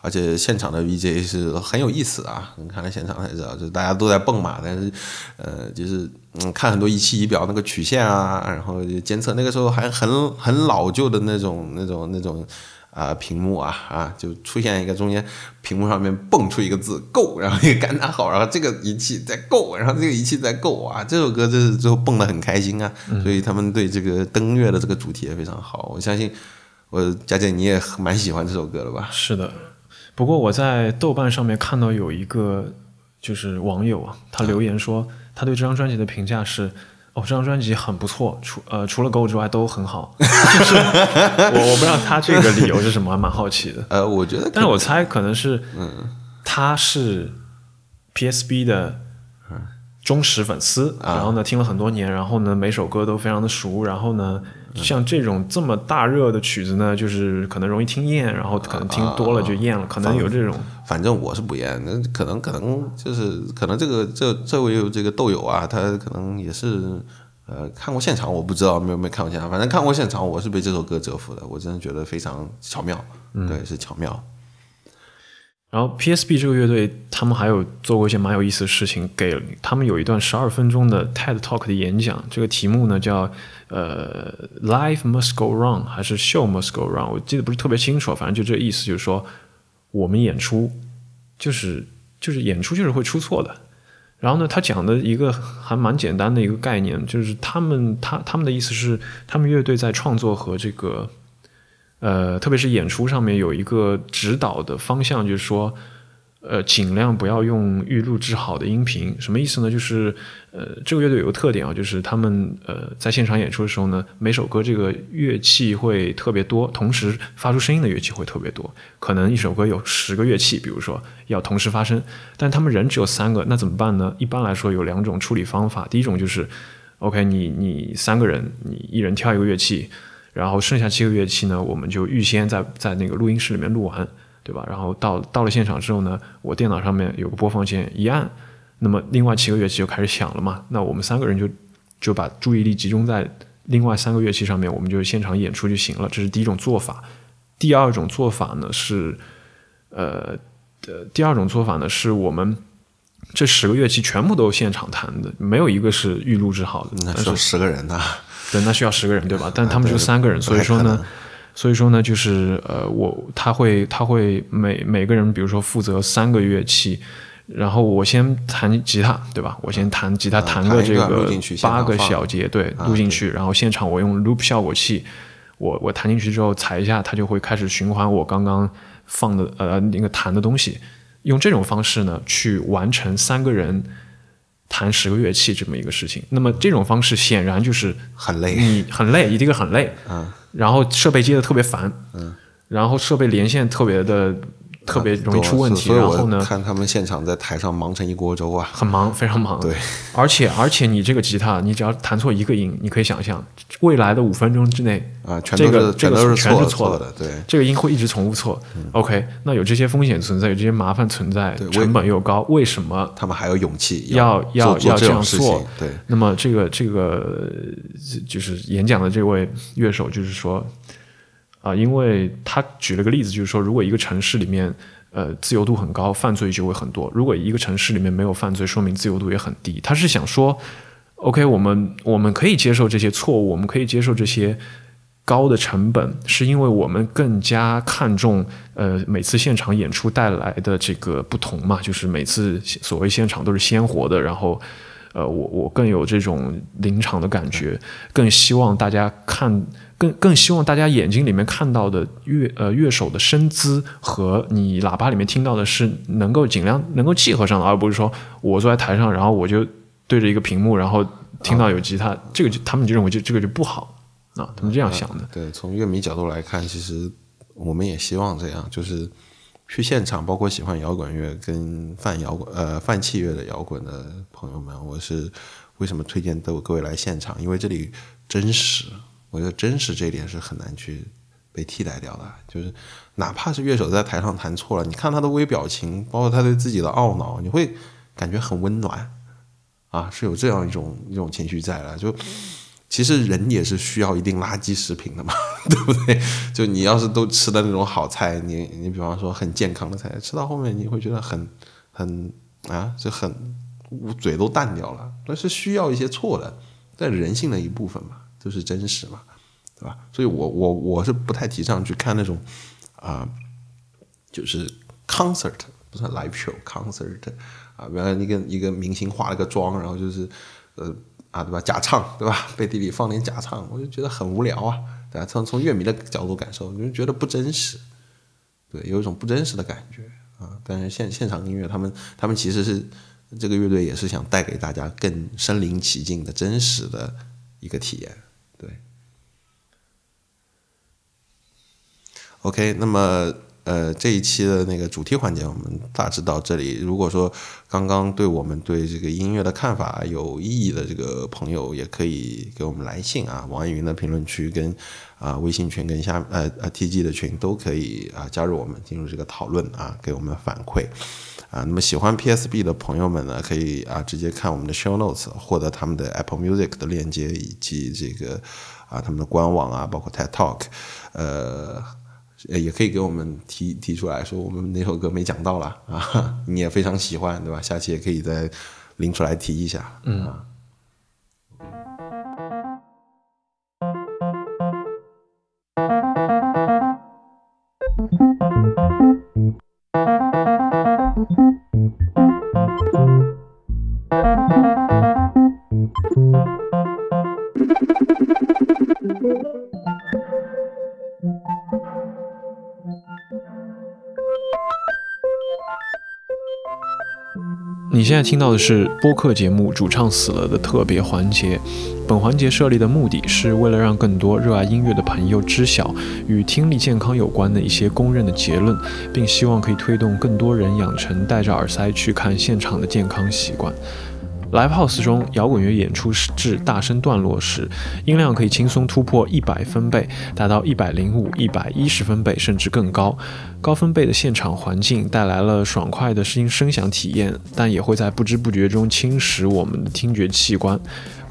[SPEAKER 1] 而且现场的 VJ 是很有意思啊，你看了现场才知道，就是大家都在蹦嘛，但是呃，就是嗯，看很多仪器仪表那个曲线啊，然后就监测，那个时候还很很老旧的那种那种那种。啊，屏幕啊啊，就出现一个中间屏幕上面蹦出一个字 “go”，然后一个 (laughs) 感叹号，然后这个仪器在 “go”，然后这个仪器在 “go” 啊，这首歌就是最后蹦得很开心啊，所以他们对这个登月的这个主题也非常好。我相信，我佳姐你也蛮喜欢这首歌的吧？
[SPEAKER 2] 是的，不过我在豆瓣上面看到有一个就是网友啊，他留言说他对这张专辑的评价是。哦，这张专辑很不错，除呃除了 Go 之外都很好。(laughs) 就是我我不知道他这个理由是什么，还蛮好奇的。
[SPEAKER 1] 呃，我觉得，
[SPEAKER 2] 但是我猜可能是，
[SPEAKER 1] 嗯，
[SPEAKER 2] 他是 PSB 的忠实粉丝，然后呢听了很多年，然后呢每首歌都非常的熟，然后呢像这种这么大热的曲子呢，就是可能容易听厌，然后可能听多了就厌了，可能有这种。
[SPEAKER 1] 反正我是不厌，那可能可能就是可能这个这这位这个豆友啊，他可能也是呃看过现场，我不知道没有没有看过现场，反正看过现场，我是被这首歌折服的，我真的觉得非常巧妙，对，是巧妙。
[SPEAKER 2] 然后 PSB 这个乐队，他们还有做过一些蛮有意思的事情，给他们有一段十二分钟的 TED Talk 的演讲，这个题目呢叫呃 Life Must Go Wrong 还是 Show Must Go Wrong，我记得不是特别清楚，反正就这意思，就是说。我们演出就是就是演出就是会出错的，然后呢，他讲的一个还蛮简单的一个概念，就是他们他他们的意思是，他们乐队在创作和这个呃，特别是演出上面有一个指导的方向，就是说。呃，尽量不要用预录制好的音频，什么意思呢？就是，呃，这个乐队有个特点啊，就是他们呃在现场演出的时候呢，每首歌这个乐器会特别多，同时发出声音的乐器会特别多，可能一首歌有十个乐器，比如说要同时发声，但他们人只有三个，那怎么办呢？一般来说有两种处理方法，第一种就是，OK，你你三个人，你一人挑一个乐器，然后剩下七个乐器呢，我们就预先在在那个录音室里面录完。对吧？然后到到了现场之后呢，我电脑上面有个播放键，一按，那么另外七个乐器就开始响了嘛。那我们三个人就就把注意力集中在另外三个乐器上面，我们就现场演出就行了。这是第一种做法。第二种做法呢是，呃，呃，第二种做法呢是我们这十个乐器全部都现场弹的，没有一个是预录制好的。
[SPEAKER 1] 那是十个人呐？
[SPEAKER 2] 对，那需要十个人，对吧？但他们就三个人，所以说呢。所以说呢，就是呃，我他会他会每每个人，比如说负责三个乐器，然后我先弹吉他，对吧？我先弹吉他，弹个这个八个小节，对，录进去，然后现场我用 loop 效果器，我我弹进去之后踩一下，它就会开始循环我刚刚放的呃那个弹的东西，用这种方式呢去完成三个人弹十个乐器这么一个事情。那么这种方式显然就是
[SPEAKER 1] 很累，
[SPEAKER 2] 你很累，一定很累，
[SPEAKER 1] 嗯。
[SPEAKER 2] 然后设备接的特别烦，嗯，然后设备连线特别的特别容易出问题，然后呢，
[SPEAKER 1] 看他们现场在台上忙成一锅粥啊，
[SPEAKER 2] 很忙，非常忙，
[SPEAKER 1] 对，(laughs)
[SPEAKER 2] 而且而且你这个吉他，你只要弹错一个音，你可以想象未来的五分钟之内
[SPEAKER 1] 啊，全
[SPEAKER 2] 这个
[SPEAKER 1] 全
[SPEAKER 2] 都是
[SPEAKER 1] 全
[SPEAKER 2] 是错
[SPEAKER 1] 的，对，
[SPEAKER 2] 这个音会一直重复错，OK，那有这些风险存在，有这些麻烦存在，成本又高，为什么
[SPEAKER 1] 他们还有勇气
[SPEAKER 2] 要要要
[SPEAKER 1] 这
[SPEAKER 2] 样做？
[SPEAKER 1] 对，
[SPEAKER 2] 那么这个这个就是演讲的这位乐手就是说。啊，因为他举了个例子，就是说，如果一个城市里面，呃，自由度很高，犯罪就会很多；如果一个城市里面没有犯罪，说明自由度也很低。他是想说，OK，我们我们可以接受这些错误，我们可以接受这些高的成本，是因为我们更加看重呃每次现场演出带来的这个不同嘛，就是每次所谓现场都是鲜活的，然后呃，我我更有这种临场的感觉，更希望大家看。更更希望大家眼睛里面看到的乐呃乐手的身姿和你喇叭里面听到的是能够尽量能够契合上的，而不是说我坐在台上，然后我就对着一个屏幕，然后听到有吉他，这个就他们就认为就这个就不好啊，他们这样想的。
[SPEAKER 1] 对，从乐迷角度来看，其实我们也希望这样，就是去现场，包括喜欢摇滚乐跟泛摇滚呃泛器乐的摇滚的朋友们，我是为什么推荐各各位来现场？因为这里真实。我觉得真实这一点是很难去被替代掉的，就是哪怕是乐手在台上弹错了，你看他的微表情，包括他对自己的懊恼，你会感觉很温暖啊，是有这样一种一种情绪在的。就其实人也是需要一定垃圾食品的嘛，(laughs) 对不对？就你要是都吃的那种好菜，你你比方说很健康的菜，吃到后面你会觉得很很啊，就很嘴都淡掉了，那是需要一些错的，在人性的一部分嘛，就是真实嘛，对吧？所以我我我是不太提倡去看那种啊、就是 concert 不算 live show concert 啊，原来一个一个明星化了个妆，然后就是呃啊对吧假唱对吧？背 (laughs) 地里放点假唱，我就觉得很无聊啊，对吧？从从乐迷的角度感受，我就觉得不真实，对，有一种不真实的感觉啊。但是现现场音乐，他们他们其实是这个乐队也是想带给大家更身临其境的真实的一个体验，对。OK，那么呃这一期的那个主题环节我们大致到这里。如果说刚刚对我们对这个音乐的看法有异议的这个朋友，也可以给我们来信啊，网易云的评论区跟啊、微信群跟下呃呃 TG 的群都可以啊加入我们进入这个讨论啊，给我们反馈。啊，那么喜欢 PSB 的朋友们呢，可以啊直接看我们的 show notes，获得他们的 Apple Music 的链接以及这个啊他们的官网啊，包括 TED Talk，呃，呃也可以给我们提提出来说我们哪首歌没讲到了啊，(laughs) 你也非常喜欢对吧？下期也可以再拎出来提一下，
[SPEAKER 2] 嗯
[SPEAKER 1] 啊。
[SPEAKER 2] 听到的是播客节目《主唱死了》的特别环节。本环节设立的目的是为了让更多热爱音乐的朋友知晓与听力健康有关的一些公认的结论，并希望可以推动更多人养成戴着耳塞去看现场的健康习惯。Live House 中，摇滚乐演出至大声段落时，音量可以轻松突破一百分贝，达到一百零五、一百一十分贝，甚至更高。高分贝的现场环境带来了爽快的声音声响体验，但也会在不知不觉中侵蚀我们的听觉器官。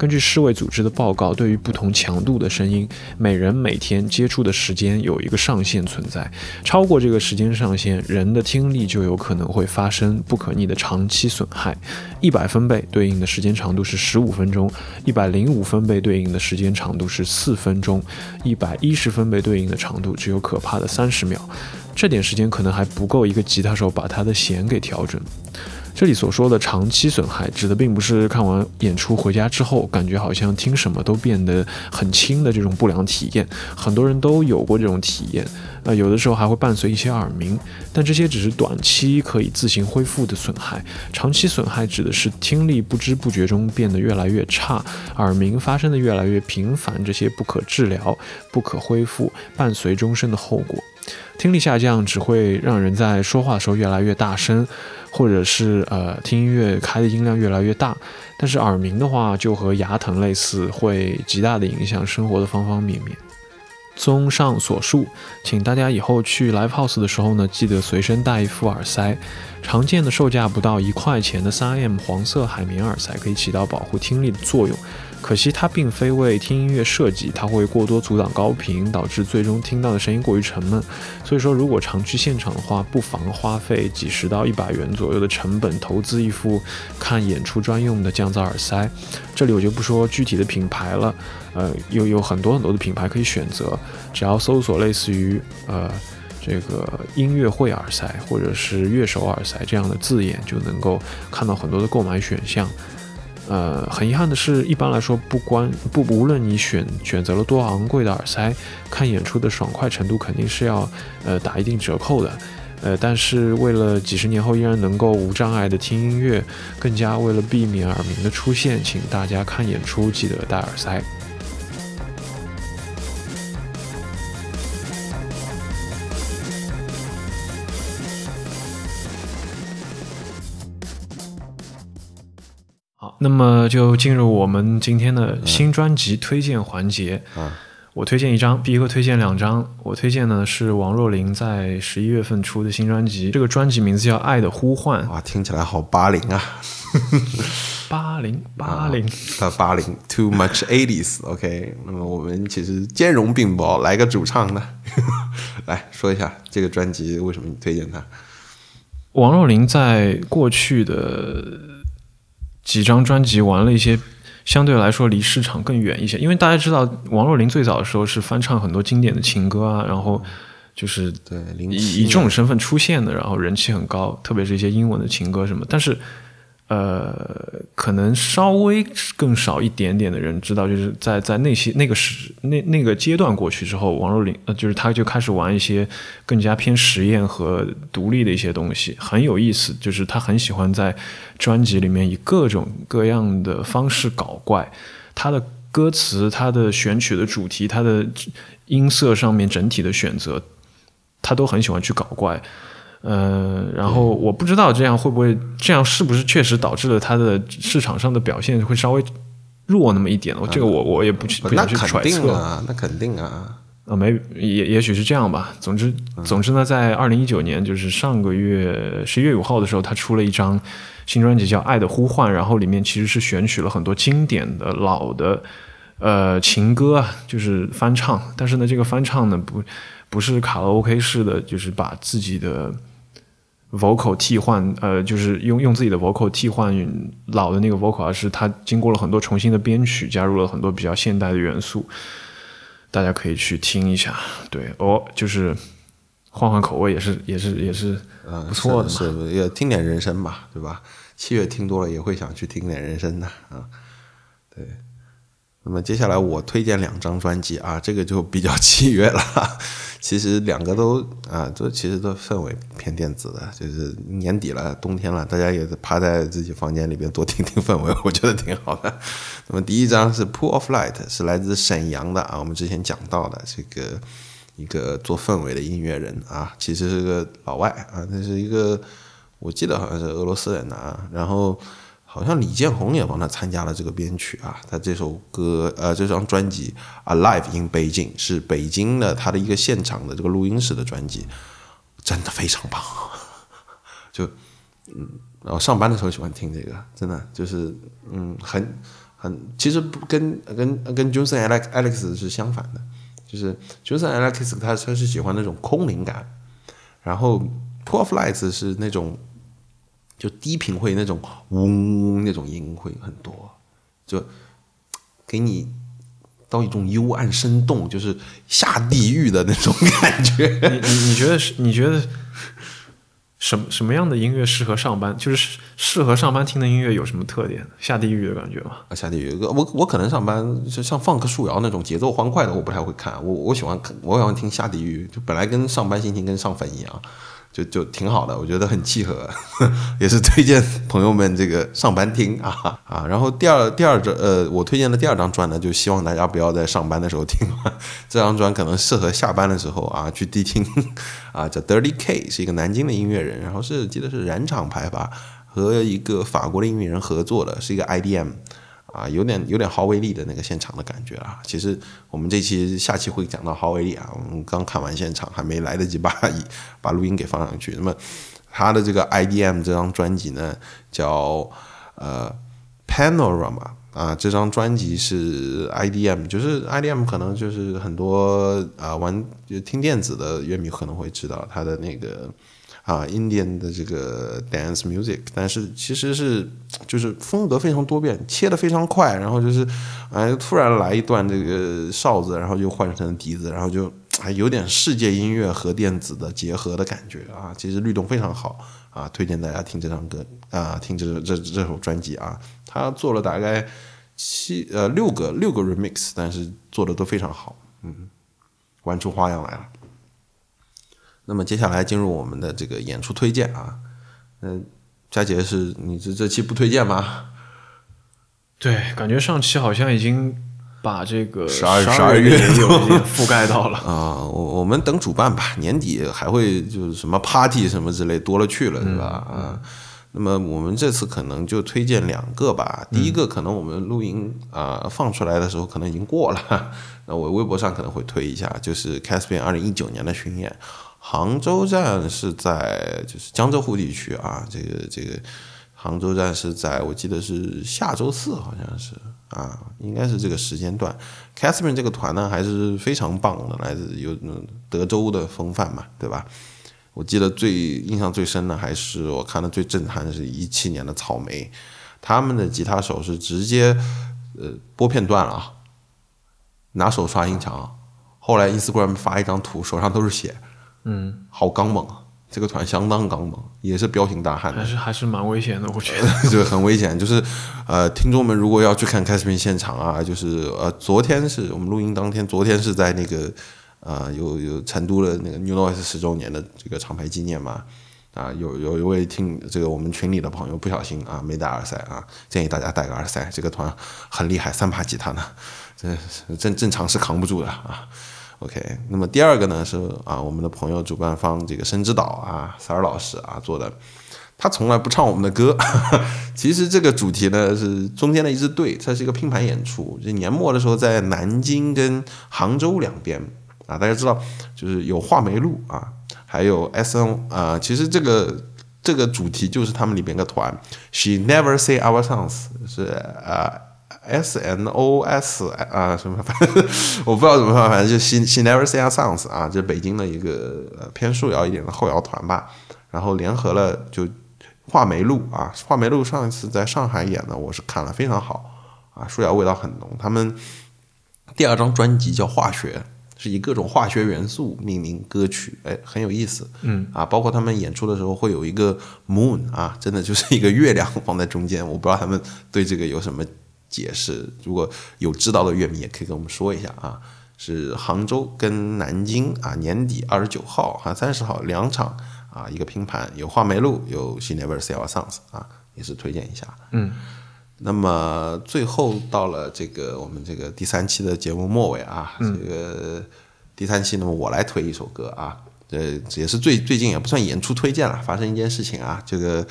[SPEAKER 2] 根据世卫组织的报告，对于不同强度的声音，每人每天接触的时间有一个上限存在，超过这个时间上限，人的听力就有可能会发生不可逆的长期损害。一百分贝对应的时间长度是十五分钟，一百零五分贝对应的时间长度是四分钟，一百一十分贝对应的长度只有可怕的三十秒。这点时间可能还不够一个吉他手把他的弦给调整。这里所说的长期损害，指的并不是看完演出回家之后，感觉好像听什么都变得很轻的这种不良体验。很多人都有过这种体验，呃，有的时候还会伴随一些耳鸣，但这些只是短期可以自行恢复的损害。长期损害指的是听力不知不觉中变得越来越差，耳鸣发生的越来越频繁，这些不可治疗、不可恢复，伴随终身的后果。听力下降只会让人在说话的时候越来越大声，或者是呃听音乐开的音量越来越大。但是耳鸣的话，就和牙疼类似，会极大的影响生活的方方面面。综上所述，请大家以后去 live house 的时候呢，记得随身带一副耳塞。常见的售价不到一块钱的 3M 黄色海绵耳塞可以起到保护听力的作用。可惜它并非为听音乐设计，它会过多阻挡高频，导致最终听到的声音过于沉闷。所以说，如果常去现场的话，不妨花费几十到一百元左右的成本，投资一副看演出专用的降噪耳塞。这里我就不说具体的品牌了，呃，有有很多很多的品牌可以选择，只要搜索类似于呃。这个音乐会耳塞或者是乐手耳塞这样的字眼，就能够看到很多的购买选项。呃，很遗憾的是，一般来说，不关不无论你选选择了多昂贵的耳塞，看演出的爽快程度肯定是要呃打一定折扣的。呃，但是为了几十年后依然能够无障碍的听音乐，更加为了避免耳鸣的出现，请大家看演出记得戴耳塞。那么就进入我们今天的新专辑推荐环节。
[SPEAKER 1] 啊，
[SPEAKER 2] 我推荐一张，第一个推荐两张。我推荐呢是王若琳在十一月份出的新专辑，这个专辑名字叫《爱的呼唤》。
[SPEAKER 1] 哇，听起来好八零啊！
[SPEAKER 2] 八零八零，
[SPEAKER 1] 他八零，too much eighties。OK，那么我们其实兼容并包，来个主唱的，(laughs) 来说一下这个专辑为什么你推荐它？
[SPEAKER 2] 王若琳在过去的几张专辑玩了一些相对来说离市场更远一些，因为大家知道王若琳最早的时候是翻唱很多经典的情歌啊，然后就是
[SPEAKER 1] 对
[SPEAKER 2] 以以这种身份出现的，然后人气很高，特别是一些英文的情歌什么，但是。呃，可能稍微更少一点点的人知道，就是在在那些那个时那那个阶段过去之后，王若琳呃，就是他就开始玩一些更加偏实验和独立的一些东西，很有意思。就是他很喜欢在专辑里面以各种各样的方式搞怪，他的歌词、他的选曲的主题、他的音色上面整体的选择，他都很喜欢去搞怪。呃，然后我不知道这样会不会，这样是不是确实导致了它的市场上的表现会稍微弱那么一点？我这个我我也不去不想去揣测
[SPEAKER 1] 啊，那肯定啊，
[SPEAKER 2] 啊没也也许是这样吧。总之总之呢，在二零一九年，就是上个月十一月五号的时候，他出了一张新专辑叫《爱的呼唤》，然后里面其实是选取了很多经典的老的呃情歌啊，就是翻唱。但是呢，这个翻唱呢不不是卡拉 OK 式的，就是把自己的 vocal 替换，呃，就是用用自己的 vocal 替换老的那个 vocal，而是它经过了很多重新的编曲，加入了很多比较现代的元素，大家可以去听一下。对，哦，就是换换口味，也是也是也是不错的嘛，
[SPEAKER 1] 是也听点人声吧，对吧？七月听多了也会想去听点人声的啊，对。那么接下来我推荐两张专辑啊，这个就比较 (laughs) 七月了。其实两个都啊，都其实都氛围偏电子的，就是年底了，冬天了，大家也是趴在自己房间里边多听听氛围，我觉得挺好的。(laughs) 那么第一张是 Pool of Light，是来自沈阳的啊，我们之前讲到的这个一个做氛围的音乐人啊，其实是个老外啊，那是一个我记得好像是俄罗斯人的啊，然后。好像李建宏也帮他参加了这个编曲啊，他这首歌呃这张专辑《Alive in Beijing》是北京的他的一个现场的这个录音室的专辑，真的非常棒。(laughs) 就嗯，然后上班的时候喜欢听这个，真的就是嗯很很其实不跟跟跟 Johnson Alex Alex 是相反的，就是 Johnson Alex 他他是喜欢那种空灵感，然后 Poor Flights 是那种。就低频会那种嗡那种音会很多，就给你到一种幽暗生动，就是下地狱的那种感觉。
[SPEAKER 2] 你你你觉得是？你觉得什么什么样的音乐适合上班？就是适合上班听的音乐有什么特点？下地狱的感觉吗？
[SPEAKER 1] 啊，下地狱！我我可能上班就像放克树摇那种节奏欢快的，我不太会看。我我喜欢我喜欢听下地狱，就本来跟上班心情跟上坟一样。就就挺好的，我觉得很契合，(laughs) 也是推荐朋友们这个上班听啊啊。然后第二第二张呃，我推荐的第二张专呢，就希望大家不要在上班的时候听，这张专可能适合下班的时候啊去谛听啊。叫 Dirty K，是一个南京的音乐人，然后是记得是燃厂牌吧，和一个法国的音乐人合作的，是一个 IDM。啊，有点有点豪威利的那个现场的感觉啊。其实我们这期下期会讲到豪威利啊。我们刚看完现场，还没来得及把把录音给放上去。那么他的这个 IDM 这张专辑呢，叫呃 Panorama 啊。这张专辑是 IDM，就是 IDM 可能就是很多啊玩就听电子的乐迷可能会知道他的那个。啊，Indian 的这个 dance music，但是其实是就是风格非常多变，切的非常快，然后就是哎突然来一段这个哨子，然后就换成笛子，然后就还有点世界音乐和电子的结合的感觉啊，其实律动非常好啊，推荐大家听这张歌啊，听这这这首专辑啊，他做了大概七呃六个六个 remix，但是做的都非常好，嗯，玩出花样来了。那么接下来进入我们的这个演出推荐啊，嗯，佳杰是你这这期不推荐吗？
[SPEAKER 2] 对，感觉上期好像已经把这个
[SPEAKER 1] 十二
[SPEAKER 2] 十
[SPEAKER 1] 二
[SPEAKER 2] 月有 (laughs) 覆盖到了
[SPEAKER 1] 啊。我我们等主办吧，年底还会就是什么 party 什么之类多了去了，是吧？啊，那么我们这次可能就推荐两个吧。第一个可能我们录音啊、放出来的时候可能已经过了，(laughs) 那我微博上可能会推一下，就是 Caspian 二零一九年的巡演，杭州站是在就是江浙沪地区啊，这个这个杭州站是在我记得是下周四好像是啊，应该是这个时间段。Caspian 这个团呢还是非常棒的，来自有德州的风范嘛，对吧？我记得最印象最深的还是我看的最震撼的是一七年的草莓，他们的吉他手是直接呃拨片断了啊，拿手刷音墙，后来 Instagram 发一张图，手上都是血，
[SPEAKER 2] 嗯，
[SPEAKER 1] 好刚猛啊！这个团相当刚猛，也是彪形大汉的
[SPEAKER 2] 还，是还是蛮危险的，我觉得。(laughs)
[SPEAKER 1] 就很危险。就是呃，听众们如果要去看开视频现场啊，就是呃，昨天是我们录音当天，昨天是在那个呃有有成都的那个 New Noise 十周年的这个厂牌纪念嘛。啊，有有一位听这个我们群里的朋友不小心啊没带耳塞啊，建议大家带个耳塞。这个团很厉害，三把吉他呢，这正正常是扛不住的啊。OK，那么第二个呢是啊，我们的朋友主办方这个深之岛啊，三儿老师啊做的，他从来不唱我们的歌。(laughs) 其实这个主题呢是中间的一支队，它是一个拼盘演出，就年末的时候在南京跟杭州两边啊，大家知道就是有画眉路啊，还有 S N 啊，其实这个这个主题就是他们里边的团，She Never Say Our Songs 是啊。S N O S 啊什么，反正我不知道怎么说，反正就 She She Never Say Songs 啊，这是北京的一个呃偏树摇一点的后摇团吧，然后联合了就画眉路啊，画眉路上一次在上海演的，我是看了非常好啊，树摇味道很浓。他们第二张专辑叫《化学》，是以各种化学元素命名歌曲，哎，很有意思。
[SPEAKER 2] 嗯
[SPEAKER 1] 啊，包括他们演出的时候会有一个 moon 啊，真的就是一个月亮放在中间，我不知道他们对这个有什么解释，如果有知道的乐迷也可以跟我们说一下啊。是杭州跟南京啊，年底二十九号和三十号两场啊，一个拼盘，有画眉路，有 She Never Say Our Songs 啊，也是推荐一下。
[SPEAKER 2] 嗯，
[SPEAKER 1] 那么最后到了这个我们这个第三期的节目末尾啊，
[SPEAKER 2] 嗯
[SPEAKER 1] 这个第三期，那么我来推一首歌啊，这也是最最近也不算演出推荐了，发生一件事情啊，这个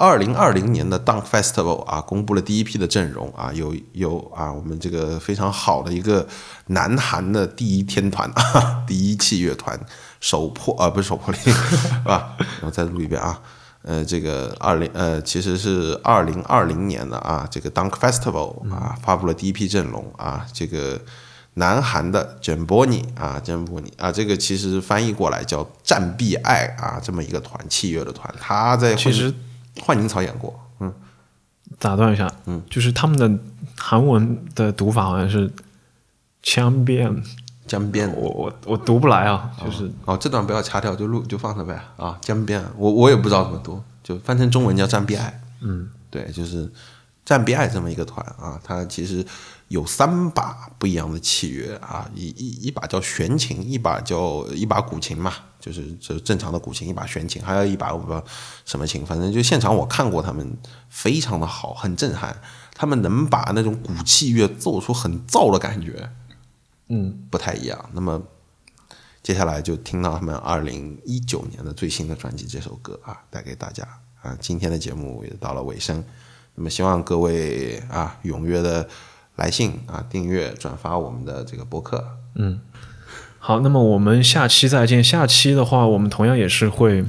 [SPEAKER 1] 二零二零年的 Dunk Festival 啊，公布了第一批的阵容啊，有有啊，我们这个非常好的一个南韩的第一天团啊，(laughs) 第一器乐团首破啊，不是首破零 (laughs) 是吧？然后再录一遍啊。呃，这个二零呃，其实是二零二零年的啊，这个 Dunk Festival 啊，发布了第一批阵容啊，这个南韩的 j a m b o n i 啊 j a m b o n i 啊，这个其实翻译过来叫战必爱啊，这么一个团，器乐的团，他在
[SPEAKER 2] 其实
[SPEAKER 1] 幻影草演过，嗯，
[SPEAKER 2] 打断一下，
[SPEAKER 1] 嗯，
[SPEAKER 2] 就是他们的韩文的读法好像是江边，
[SPEAKER 1] 江边，
[SPEAKER 2] 我我我读不来啊，就是。
[SPEAKER 1] 哦，这段不要掐掉，就录就放着呗。啊，江边，我我也不知道怎么读，就翻成中文叫战必爱，
[SPEAKER 2] 嗯，
[SPEAKER 1] 对，就是战必爱这么一个团啊，它其实有三把不一样的契约啊，一一一把叫弦琴，一把叫一把古琴嘛，就是这正常的古琴，一把弦琴，还有一把我不知道什么琴，反正就现场我看过他们，非常的好，很震撼，他们能把那种古器乐奏出很燥的感觉，
[SPEAKER 2] 嗯，
[SPEAKER 1] 不太一样。那么接下来就听到他们二零一九年的最新的专辑这首歌啊，带给大家啊。今天的节目也到了尾声，那么希望各位啊踊跃的来信啊、订阅、转发我们的这个博客。
[SPEAKER 2] 嗯，好，那么我们下期再见。下期的话，我们同样也是会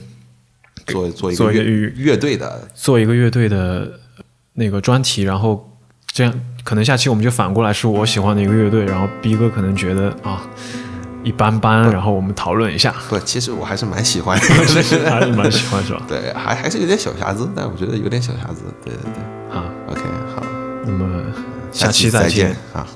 [SPEAKER 1] 做做一个乐
[SPEAKER 2] 乐
[SPEAKER 1] 乐队的
[SPEAKER 2] 做一个乐队的那个专题，然后这样可能下期我们就反过来是我喜欢的一个乐队，然后 B 哥可能觉得啊一般般，然后我们讨论一下。
[SPEAKER 1] 不，其实我还是蛮喜欢，(laughs)
[SPEAKER 2] 其实还是蛮喜欢是吧？(laughs)
[SPEAKER 1] 对，还还是有点小瑕疵，但我觉得有点小瑕疵。对对对，
[SPEAKER 2] 好
[SPEAKER 1] ，OK，好，
[SPEAKER 2] 那么
[SPEAKER 1] 下
[SPEAKER 2] 期再见
[SPEAKER 1] 啊。